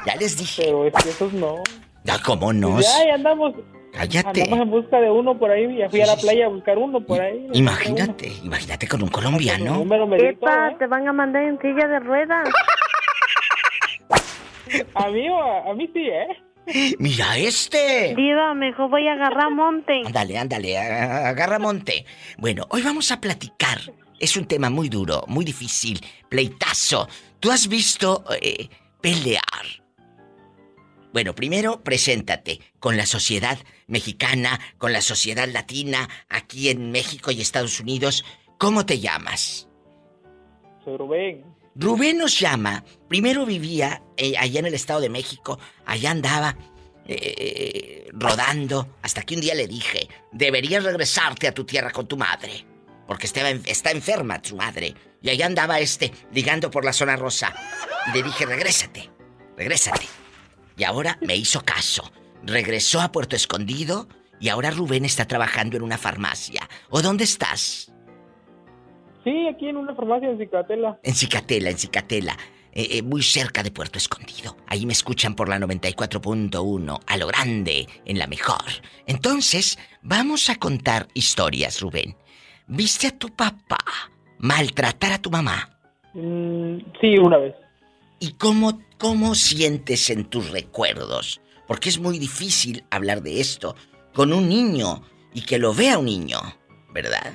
Ya les dije. Pero es que esos no. Ya, ¿cómo no? Ya, ya andamos. Cállate. Andamos en busca de uno por ahí. Ya fui a la playa a buscar uno por ahí. Imagínate, imagínate con un colombiano. Epa, ¿eh? te van a mandar en silla de ruedas. a mí, a mí sí, ¿eh? Mira este. Diva, mejor voy a agarrar monte. Ándale, ándale, agarra monte. Bueno, hoy vamos a platicar. Es un tema muy duro, muy difícil. Pleitazo. ¿Tú has visto eh, pelear? Bueno, primero preséntate con la sociedad mexicana, con la sociedad latina, aquí en México y Estados Unidos. ¿Cómo te llamas? Soy Rubén. Rubén nos llama. Primero vivía eh, allá en el Estado de México. Allá andaba eh, rodando. Hasta que un día le dije, deberías regresarte a tu tierra con tu madre. Porque estaba, está enferma tu madre. Y allá andaba este, ligando por la zona rosa. Y le dije, regrésate, regrésate. Y ahora me hizo caso. Regresó a Puerto Escondido y ahora Rubén está trabajando en una farmacia. ¿O dónde estás? Sí, aquí en una farmacia en Cicatela. En Cicatela, en Cicatela. Eh, eh, muy cerca de Puerto Escondido. Ahí me escuchan por la 94.1, a lo grande, en la mejor. Entonces, vamos a contar historias, Rubén. ¿Viste a tu papá maltratar a tu mamá? Mm, sí, una vez. ¿Y cómo, cómo sientes en tus recuerdos? Porque es muy difícil hablar de esto con un niño y que lo vea un niño, ¿verdad?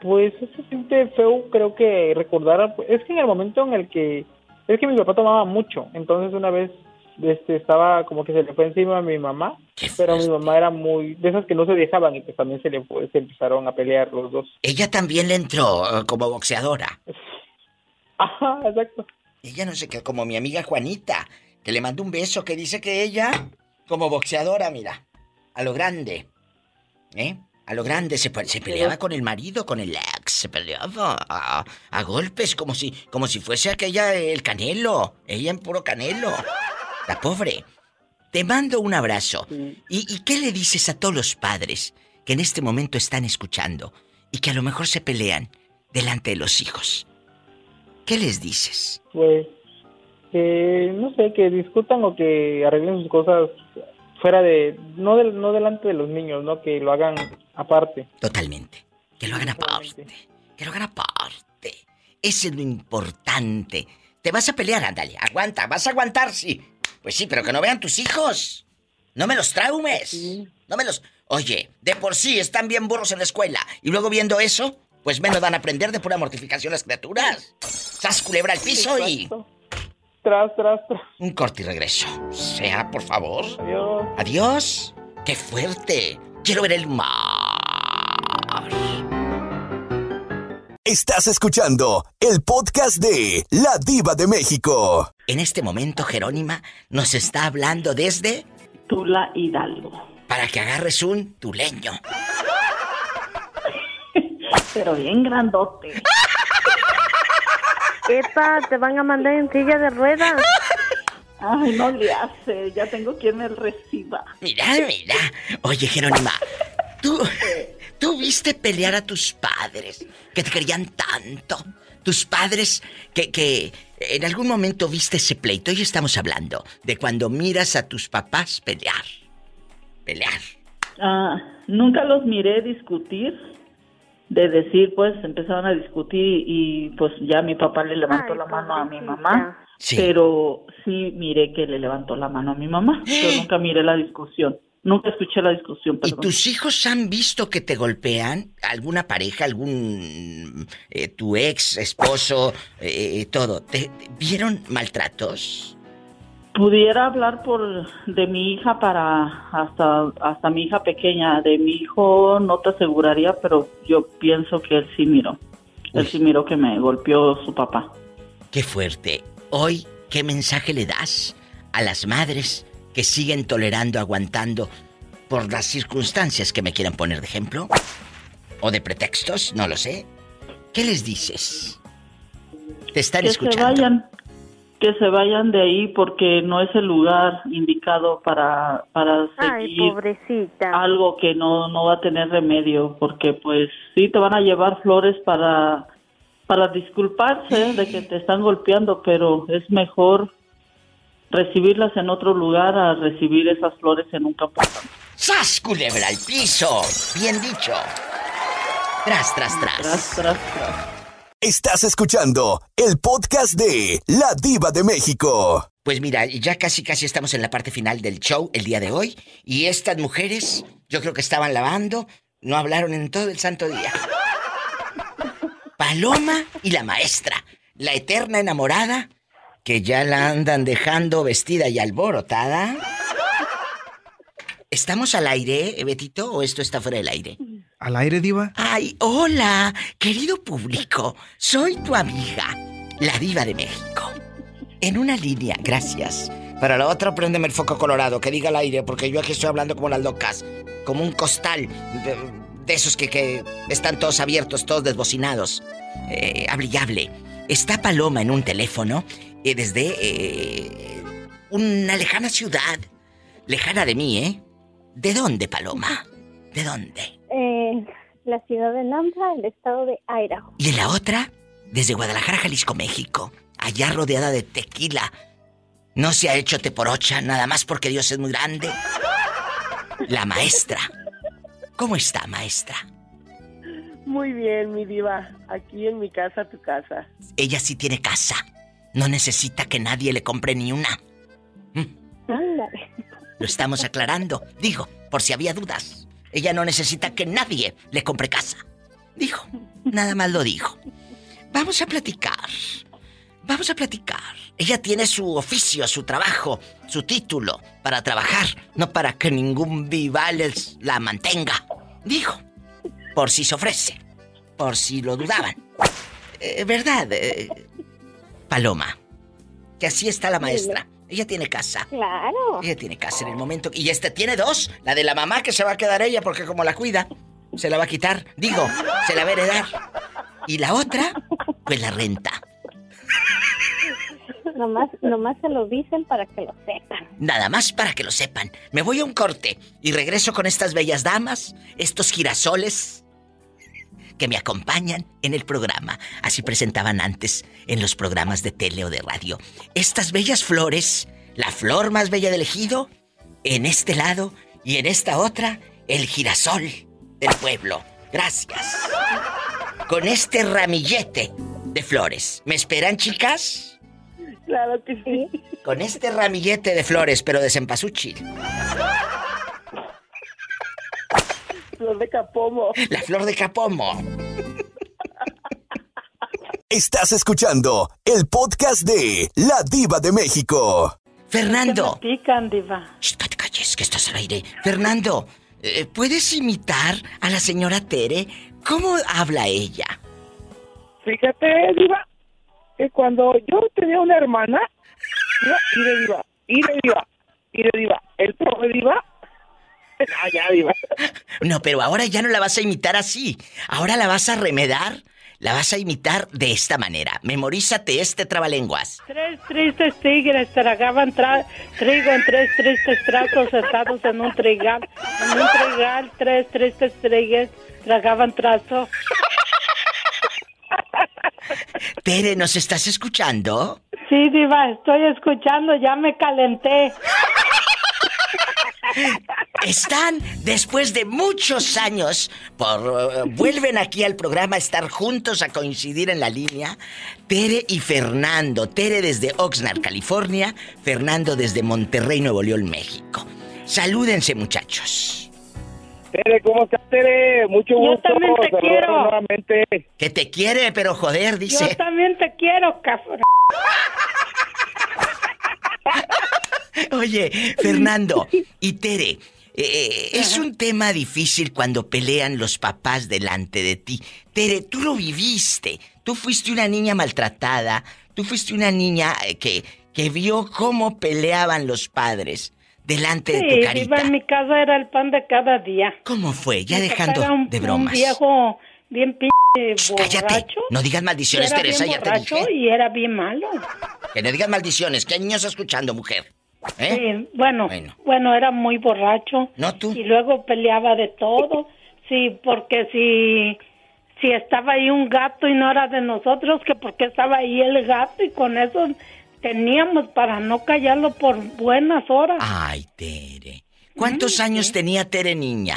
Pues se siente feo, creo que recordar, es que en el momento en el que, es que mi papá tomaba mucho, entonces una vez este estaba como que se le fue encima a mi mamá, pero mi mamá era muy, de esas que no se dejaban y pues también se le se empezaron a pelear los dos. Ella también le entró eh, como boxeadora. Ajá, exacto. Ella no sé qué, como mi amiga Juanita, que le mandó un beso que dice que ella, como boxeadora, mira, a lo grande. ¿Eh? A lo grande se, se peleaba con el marido, con el ex, se peleaba a, a, golpes como si, como si fuese aquella el canelo, ella en puro canelo. La pobre. Te mando un abrazo. ¿Y, ¿Y qué le dices a todos los padres que en este momento están escuchando y que a lo mejor se pelean delante de los hijos? ¿Qué les dices? Pues que no sé, que discutan o que arreglen sus cosas fuera de no del, no delante de los niños, ¿no? Que lo hagan aparte. Totalmente. Que lo hagan aparte. Que lo hagan aparte. Ese es lo importante. Te vas a pelear, ándale, aguanta, vas a aguantar, sí. Pues sí, pero que no vean tus hijos. No me los traumes. No me los. Oye, de por sí están bien burros en la escuela. Y luego viendo eso, pues menos van a aprender de pura mortificación las criaturas. Sas culebra al piso y. Tras, tras, tras. Un corte y regreso. Sea, por favor. Adiós. Adiós. ¡Qué fuerte! Quiero ver el mar. Estás escuchando el podcast de La Diva de México. En este momento, Jerónima nos está hablando desde Tula Hidalgo. Para que agarres un tuleño. Pero bien grandote. Epa, te van a mandar en silla de ruedas. Ay, no le hace, ya tengo quien me reciba. Mira, mira. Oye, Jerónima, tú, tú viste pelear a tus padres, que te querían tanto. Tus padres que, que en algún momento viste ese pleito. Hoy estamos hablando de cuando miras a tus papás pelear. Pelear. Ah, nunca los miré discutir. De decir, pues empezaron a discutir y pues ya mi papá le levantó la mano a mi mamá. Pero sí miré que le levantó la mano a mi mamá. Yo nunca miré la discusión. Nunca escuché la discusión. ¿Y tus hijos han visto que te golpean? ¿Alguna pareja, algún... Eh, tu ex, esposo, eh, todo? ¿Te, vieron maltratos? Pudiera hablar por de mi hija para hasta hasta mi hija pequeña. De mi hijo no te aseguraría, pero yo pienso que él sí miró. Él sí miró que me golpeó su papá. Qué fuerte. Hoy, ¿qué mensaje le das a las madres que siguen tolerando, aguantando por las circunstancias que me quieran poner de ejemplo? ¿O de pretextos? No lo sé. ¿Qué les dices? Te están que escuchando. Se vayan, que se vayan de ahí porque no es el lugar indicado para, para Ay, seguir pobrecita. algo que no, no va a tener remedio. Porque pues sí, te van a llevar flores para, para disculparse de que te están golpeando, pero es mejor recibirlas en otro lugar a recibir esas flores en un campo. ¡Sas, culebra al piso! Bien dicho. Tras, tras, tras. Tras, tras, tras. Estás escuchando el podcast de La Diva de México. Pues mira, ya casi casi estamos en la parte final del show el día de hoy. Y estas mujeres, yo creo que estaban lavando, no hablaron en todo el santo día. Paloma y la maestra, la eterna enamorada, que ya la andan dejando vestida y alborotada. ¿Estamos al aire, Betito, o esto está fuera del aire? ¿Al aire, Diva? Ay, hola, querido público. Soy tu amiga, la diva de México. En una línea, gracias. Para la otra, préndeme el foco colorado, que diga al aire, porque yo aquí estoy hablando como las locas. Como un costal de, de esos que, que, están todos abiertos, todos desbocinados. Eh, abrigable. Está Paloma en un teléfono eh, desde eh, una lejana ciudad. Lejana de mí, ¿eh? ¿De dónde, Paloma? ¿De dónde? Eh, la ciudad de Nampa, el estado de Idaho. ¿Y en la otra? Desde Guadalajara, Jalisco, México. Allá rodeada de tequila. No se ha hecho teporocha nada más porque Dios es muy grande. La maestra. ¿Cómo está, maestra? Muy bien, mi diva. Aquí en mi casa, tu casa. Ella sí tiene casa. No necesita que nadie le compre ni una. Ándale. Lo estamos aclarando. Digo, por si había dudas. Ella no necesita que nadie le compre casa. Dijo. Nada más lo dijo. Vamos a platicar. Vamos a platicar. Ella tiene su oficio, su trabajo, su título para trabajar, no para que ningún vivales la mantenga. Dijo. Por si se ofrece. Por si lo dudaban. Eh, ¿Verdad? Eh, Paloma. Que así está la maestra. Ella tiene casa. Claro. Ella tiene casa en el momento. Y esta tiene dos. La de la mamá que se va a quedar ella porque como la cuida, se la va a quitar. Digo, se la va a heredar. Y la otra, pues la renta. Nomás, nomás se lo dicen para que lo sepan. Nada más para que lo sepan. Me voy a un corte y regreso con estas bellas damas, estos girasoles que me acompañan en el programa. Así presentaban antes en los programas de tele o de radio. Estas bellas flores, la flor más bella del ejido, en este lado y en esta otra, el girasol del pueblo. Gracias. Con este ramillete de flores. ¿Me esperan, chicas? Claro que sí. Con este ramillete de flores, pero de cempasúchil. Flor de capomo. La flor de capomo. Estás escuchando el podcast de La Diva de México. Fernando. Que me pican, diva. Shh, te calles, que estás al aire. Fernando, eh, ¿puedes imitar a la señora Tere? ¿Cómo habla ella? Fíjate, Diva, que cuando yo tenía una hermana, iba y de Diva, y de Diva, y de Diva, el profe Diva, no, ya Diva. No, pero ahora ya no la vas a imitar así. Ahora la vas a remedar. La vas a imitar de esta manera. Memorízate este trabalenguas. Tres tristes tigres tragaban tra- trigo en tres tristes trazos sentados en un trigal. En un trigal, tres tristes tigres tragaban trazo. Tere, ¿nos estás escuchando? Sí, diva, estoy escuchando, ya me calenté. Están, después de muchos años, por eh, vuelven aquí al programa a estar juntos, a coincidir en la línea, Tere y Fernando. Tere desde Oxnard, California, Fernando desde Monterrey, Nuevo León, México. Salúdense, muchachos. Tere, ¿cómo estás, Tere? Mucho Yo gusto. también te quiero. nuevamente. Que te quiere, pero joder, dice. Yo también te quiero, cabrón. Oye, Fernando y Tere, eh, es un tema difícil cuando pelean los papás delante de ti. Tere, tú lo viviste. Tú fuiste una niña maltratada. Tú fuiste una niña eh, que, que vio cómo peleaban los padres delante de tu Sí, carita. diva, en mi casa era el pan de cada día. ¿Cómo fue? Ya Mi papá dejando era un, de Un bromas. viejo bien p borracho. Cállate. No digas maldiciones, Teresa, ya te dije. y era bien malo. Que no digas maldiciones, hay niños escuchando, mujer. ¿Eh? Sí, bueno, Bueno. bueno, era muy borracho. No tú. Y luego peleaba de todo. Sí, porque si si estaba ahí un gato y no era de nosotros, que porque estaba ahí el gato y con eso teníamos para no callarlo por buenas horas. Ay, Tere. ¿Cuántos años tenía Tere niña?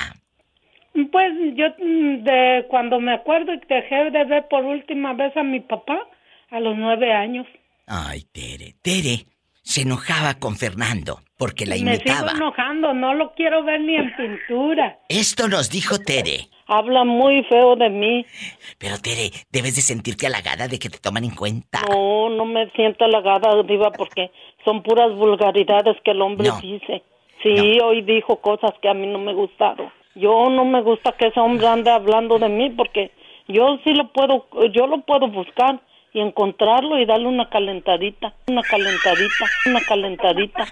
Pues yo mm, de cuando me acuerdo dejé de ver por última vez a mi papá a los nueve años. Ay, Tere. Tere se enojaba con Fernando porque la me sigo imitaba. enojando, no lo quiero ver ni en pintura. Esto nos dijo Tere. Habla muy feo de mí. Pero Tere, debes de sentirte halagada de que te toman en cuenta. No, no me siento halagada, Diva, porque son puras vulgaridades que el hombre No. dice. Sí, hoy dijo cosas que a mí no me gustaron. Yo no me gusta que ese hombre ande hablando de mí porque yo sí lo puedo, yo lo puedo buscar y encontrarlo y darle una calentadita, una calentadita, una calentadita.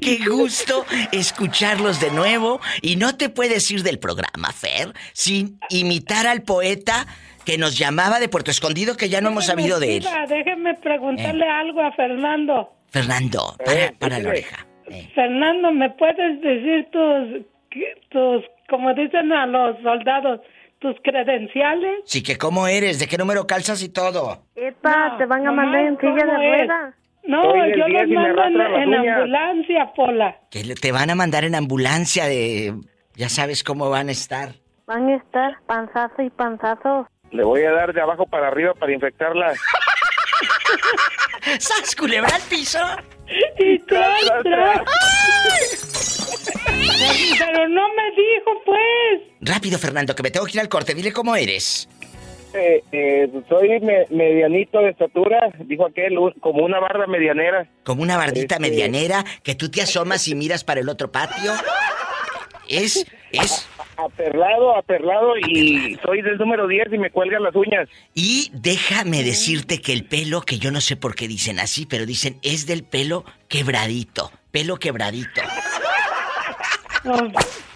Qué gusto escucharlos de nuevo y no te puedes ir del programa, Fer, sin imitar al poeta que nos llamaba de Puerto Escondido que ya no hemos sabido de él. Déjeme preguntarle algo a Fernando. Fernando, para, para la oreja. Fernando, ¿me puedes decir tus, tus, como dicen a los soldados, tus credenciales? Sí, que cómo eres, de qué número calzas y todo. Epa, te van a mandar en silla ¿cómo de ruedas. No, Hoy yo los mando en, en ambulancia, Pola. Que le- te van a mandar en ambulancia de... Ya sabes cómo van a estar. Van a estar panzazo y panzazo. Le voy a dar de abajo para arriba para infectarla. ¡Sas, culebra al piso! Y tras. Pero no me dijo, pues. Rápido, Fernando, que me tengo que ir al corte. Dile cómo eres. Eh, eh, soy me- medianito de estatura, dijo aquel, como una barra medianera. Como una bardita Este- medianera que tú te asomas y miras para el otro patio. Es, es... Aperlado, aperlado y soy del número 10 y me cuelgan las uñas. Y déjame decirte que el pelo, que yo no sé por qué dicen así, pero dicen es del pelo quebradito, pelo quebradito.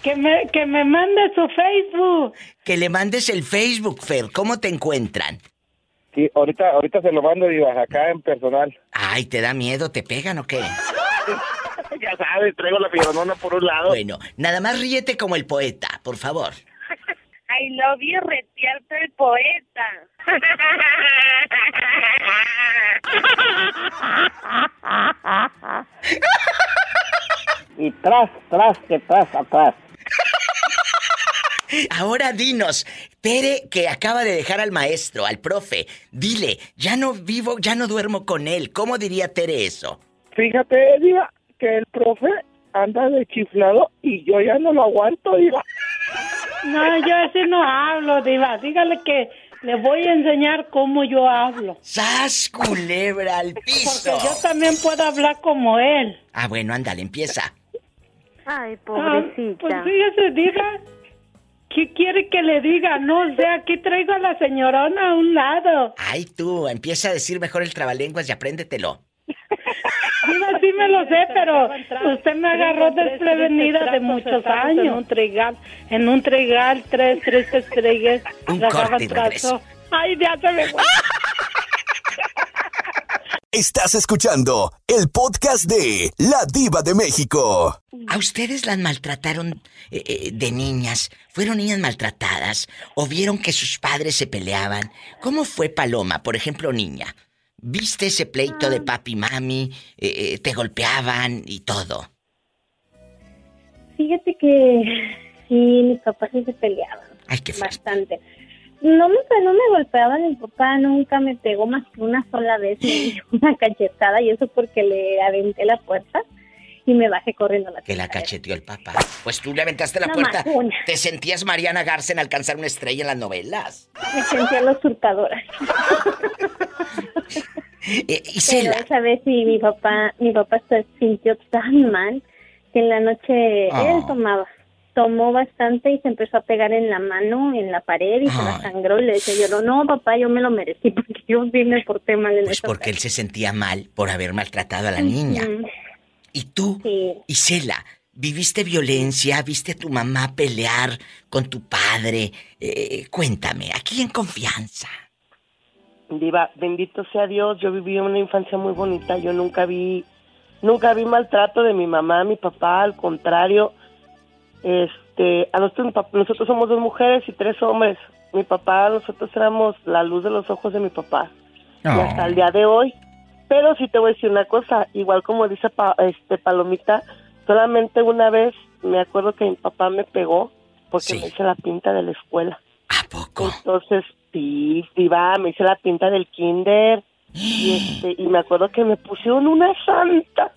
que, me, que me mande su Facebook. Que le mandes el Facebook, Fer. ¿Cómo te encuentran? Sí, ahorita, ahorita se lo mando, Diva, acá en personal. Ay, ¿te da miedo? ¿Te pegan o qué? Ya sabes, traigo la fibronona por un lado. Bueno, nada más ríete como el poeta, por favor. I love you, retiarte el poeta. y tras, tras, que tras, atrás. Ahora dinos, Tere que acaba de dejar al maestro, al profe, dile, ya no vivo, ya no duermo con él. ¿Cómo diría Tere eso? Fíjate, Diva, que el profe anda de chiflado y yo ya no lo aguanto, Diva. No, yo así no hablo, Diva. Dígale que le voy a enseñar cómo yo hablo. ¡Sas, culebra al piso! Porque yo también puedo hablar como él. Ah, bueno, ándale, empieza. Ay, pobrecita. Ah, pues fíjese, diga. ¿Qué quiere que le diga? No sé, aquí traigo a la señorona a un lado. Ay, tú, empieza a decir mejor el trabalenguas y apréndetelo. Diva, sí me lo sé, pero usted me agarró desprevenida de muchos años. En un trigal, en un trigal, tres, tres estrellas. Un corte Ay, ya se me fue. Estás escuchando el podcast de La Diva de México. ¿A ustedes las maltrataron eh, eh, de niñas? ¿Fueron niñas maltratadas? ¿O vieron que sus padres se peleaban? ¿Cómo fue Paloma, por ejemplo, niña? ¿Viste ese pleito de papi y mami? Eh, ¿Te golpeaban y todo? Fíjate que sí, mis papás sí se peleaban. Ay, qué Bastante. No me, no me golpeaban, mi papá nunca me pegó más que una sola vez, me dio una cachetada y eso porque le aventé la puerta y me bajé corriendo a la Que la cacheteó el papá. Pues tú le aventaste la puerta. ¿Te sentías Mariana Garza en alcanzar una estrella en las novelas? Me sentía la usurpadora. eh, Pero esa vez sí, mi papá, mi papá se sintió tan mal que en la noche él ah. tomaba tomó bastante y se empezó a pegar en la mano, en la pared y se la sangró y le decía yo, no, papá, yo me lo merecí porque yo sí me porté mal en Pues porque él se sentía mal por haber maltratado a la niña. Y tú, Isela, ¿viviste violencia? ¿Viste a tu mamá pelear con tu padre? Eh, cuéntame, aquí en confianza. Diva, bendito sea Dios, yo viví una infancia muy bonita, yo nunca vi, nunca vi maltrato de mi mamá, mi papá, al contrario, este, a nosotros, nosotros somos dos mujeres y tres hombres. Mi papá, nosotros éramos la luz de los ojos de mi papá. Y hasta el día de hoy. Pero sí te voy a decir una cosa, igual como dice este Palomita, solamente una vez me acuerdo que mi papá me pegó porque me hice la pinta de la escuela. ¿A poco? Entonces, sí, iba, me hice la pinta del kinder. Y, este, y me acuerdo que me pusieron una santa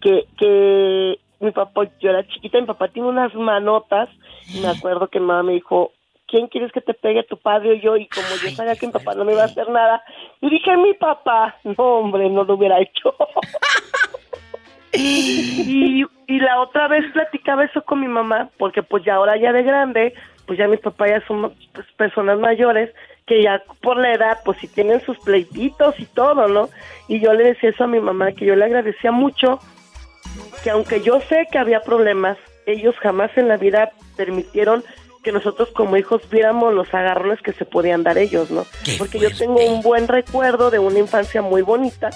que, que mi papá, yo era chiquita, mi papá tiene unas manotas, y me acuerdo que mi mamá me dijo, ¿quién quieres que te pegue, tu padre o yo? Y como yo sabía que mi papá no me iba a hacer nada, y dije, mi papá, no hombre, no lo hubiera hecho. y, y la otra vez platicaba eso con mi mamá, porque pues ya ahora ya de grande, pues ya mis papás ya son pues, personas mayores, que ya por la edad, pues si tienen sus pleititos y todo, ¿no? Y yo le decía eso a mi mamá, que yo le agradecía mucho que aunque yo sé que había problemas, ellos jamás en la vida permitieron que nosotros como hijos viéramos los agarrones que se podían dar ellos, ¿no? Porque yo tengo un buen recuerdo de una infancia muy bonita,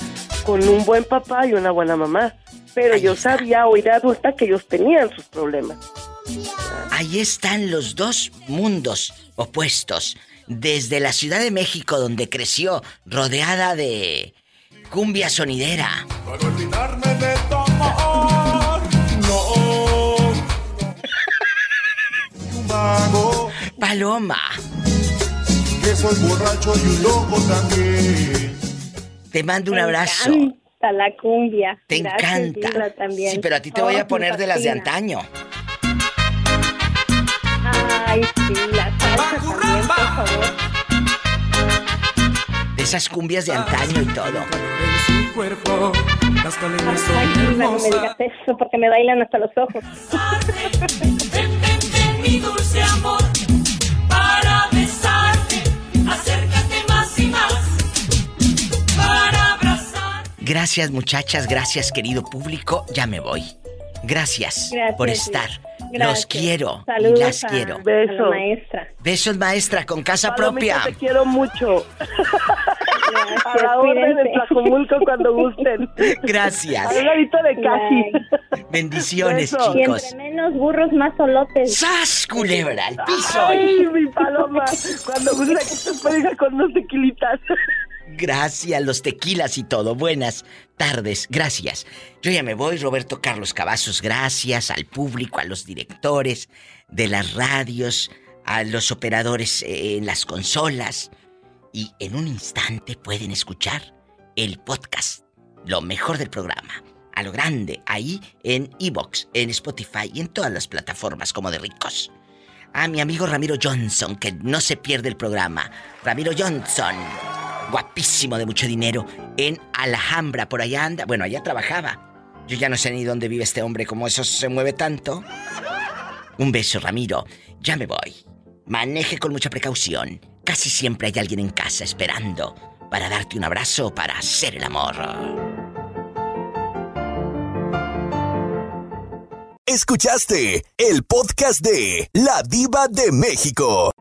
con un buen papá y una buena mamá. Pero yo sabía hoy de adulta que ellos tenían sus problemas. Ahí están los dos mundos opuestos. Desde la Ciudad de México, donde creció, rodeada de cumbia sonidera. Paloma. Que soy borracho y un loco también. Te mando un abrazo. Encanta la cumbia. Te encanta. También. Sí, pero a ti te voy a poner de las de antaño. Ay, sí, la salsa también, por favor. De esas cumbias de antaño y todo. Cuerpo Ay, no me digas eso porque me bailan hasta los ojos. mi dulce amor para besarte, Gracias muchachas, gracias querido público, ya me voy. Gracias, por estar. Los quiero Saludos y las quiero. Besos. maestra. Besos maestra con casa propia. Te quiero mucho. a la orden cuando gusten. Gracias. Al ladito de casi. Bendiciones, Besos. chicos. Y entre menos burros, más solotes. ¡Sas, culebra, al piso! Ay, mi paloma. Cuando gusta que te con unos tequilitas. Gracias, los tequilas y todo. Buenas tardes, gracias. Yo ya me voy, Roberto Carlos Cavazos, gracias al público, a los directores de las radios, a los operadores eh, en las consolas. Y en un instante pueden escuchar el podcast, lo mejor del programa, a lo grande, ahí en Evox, en Spotify y en todas las plataformas como de ricos. A mi amigo Ramiro Johnson, que no se pierde el programa. Ramiro Johnson guapísimo de mucho dinero, en Alhambra, por allá anda. Bueno, allá trabajaba. Yo ya no sé ni dónde vive este hombre, como eso se mueve tanto. Un beso, Ramiro. Ya me voy. Maneje con mucha precaución. Casi siempre hay alguien en casa esperando para darte un abrazo, para hacer el amor. Escuchaste el podcast de La Diva de México.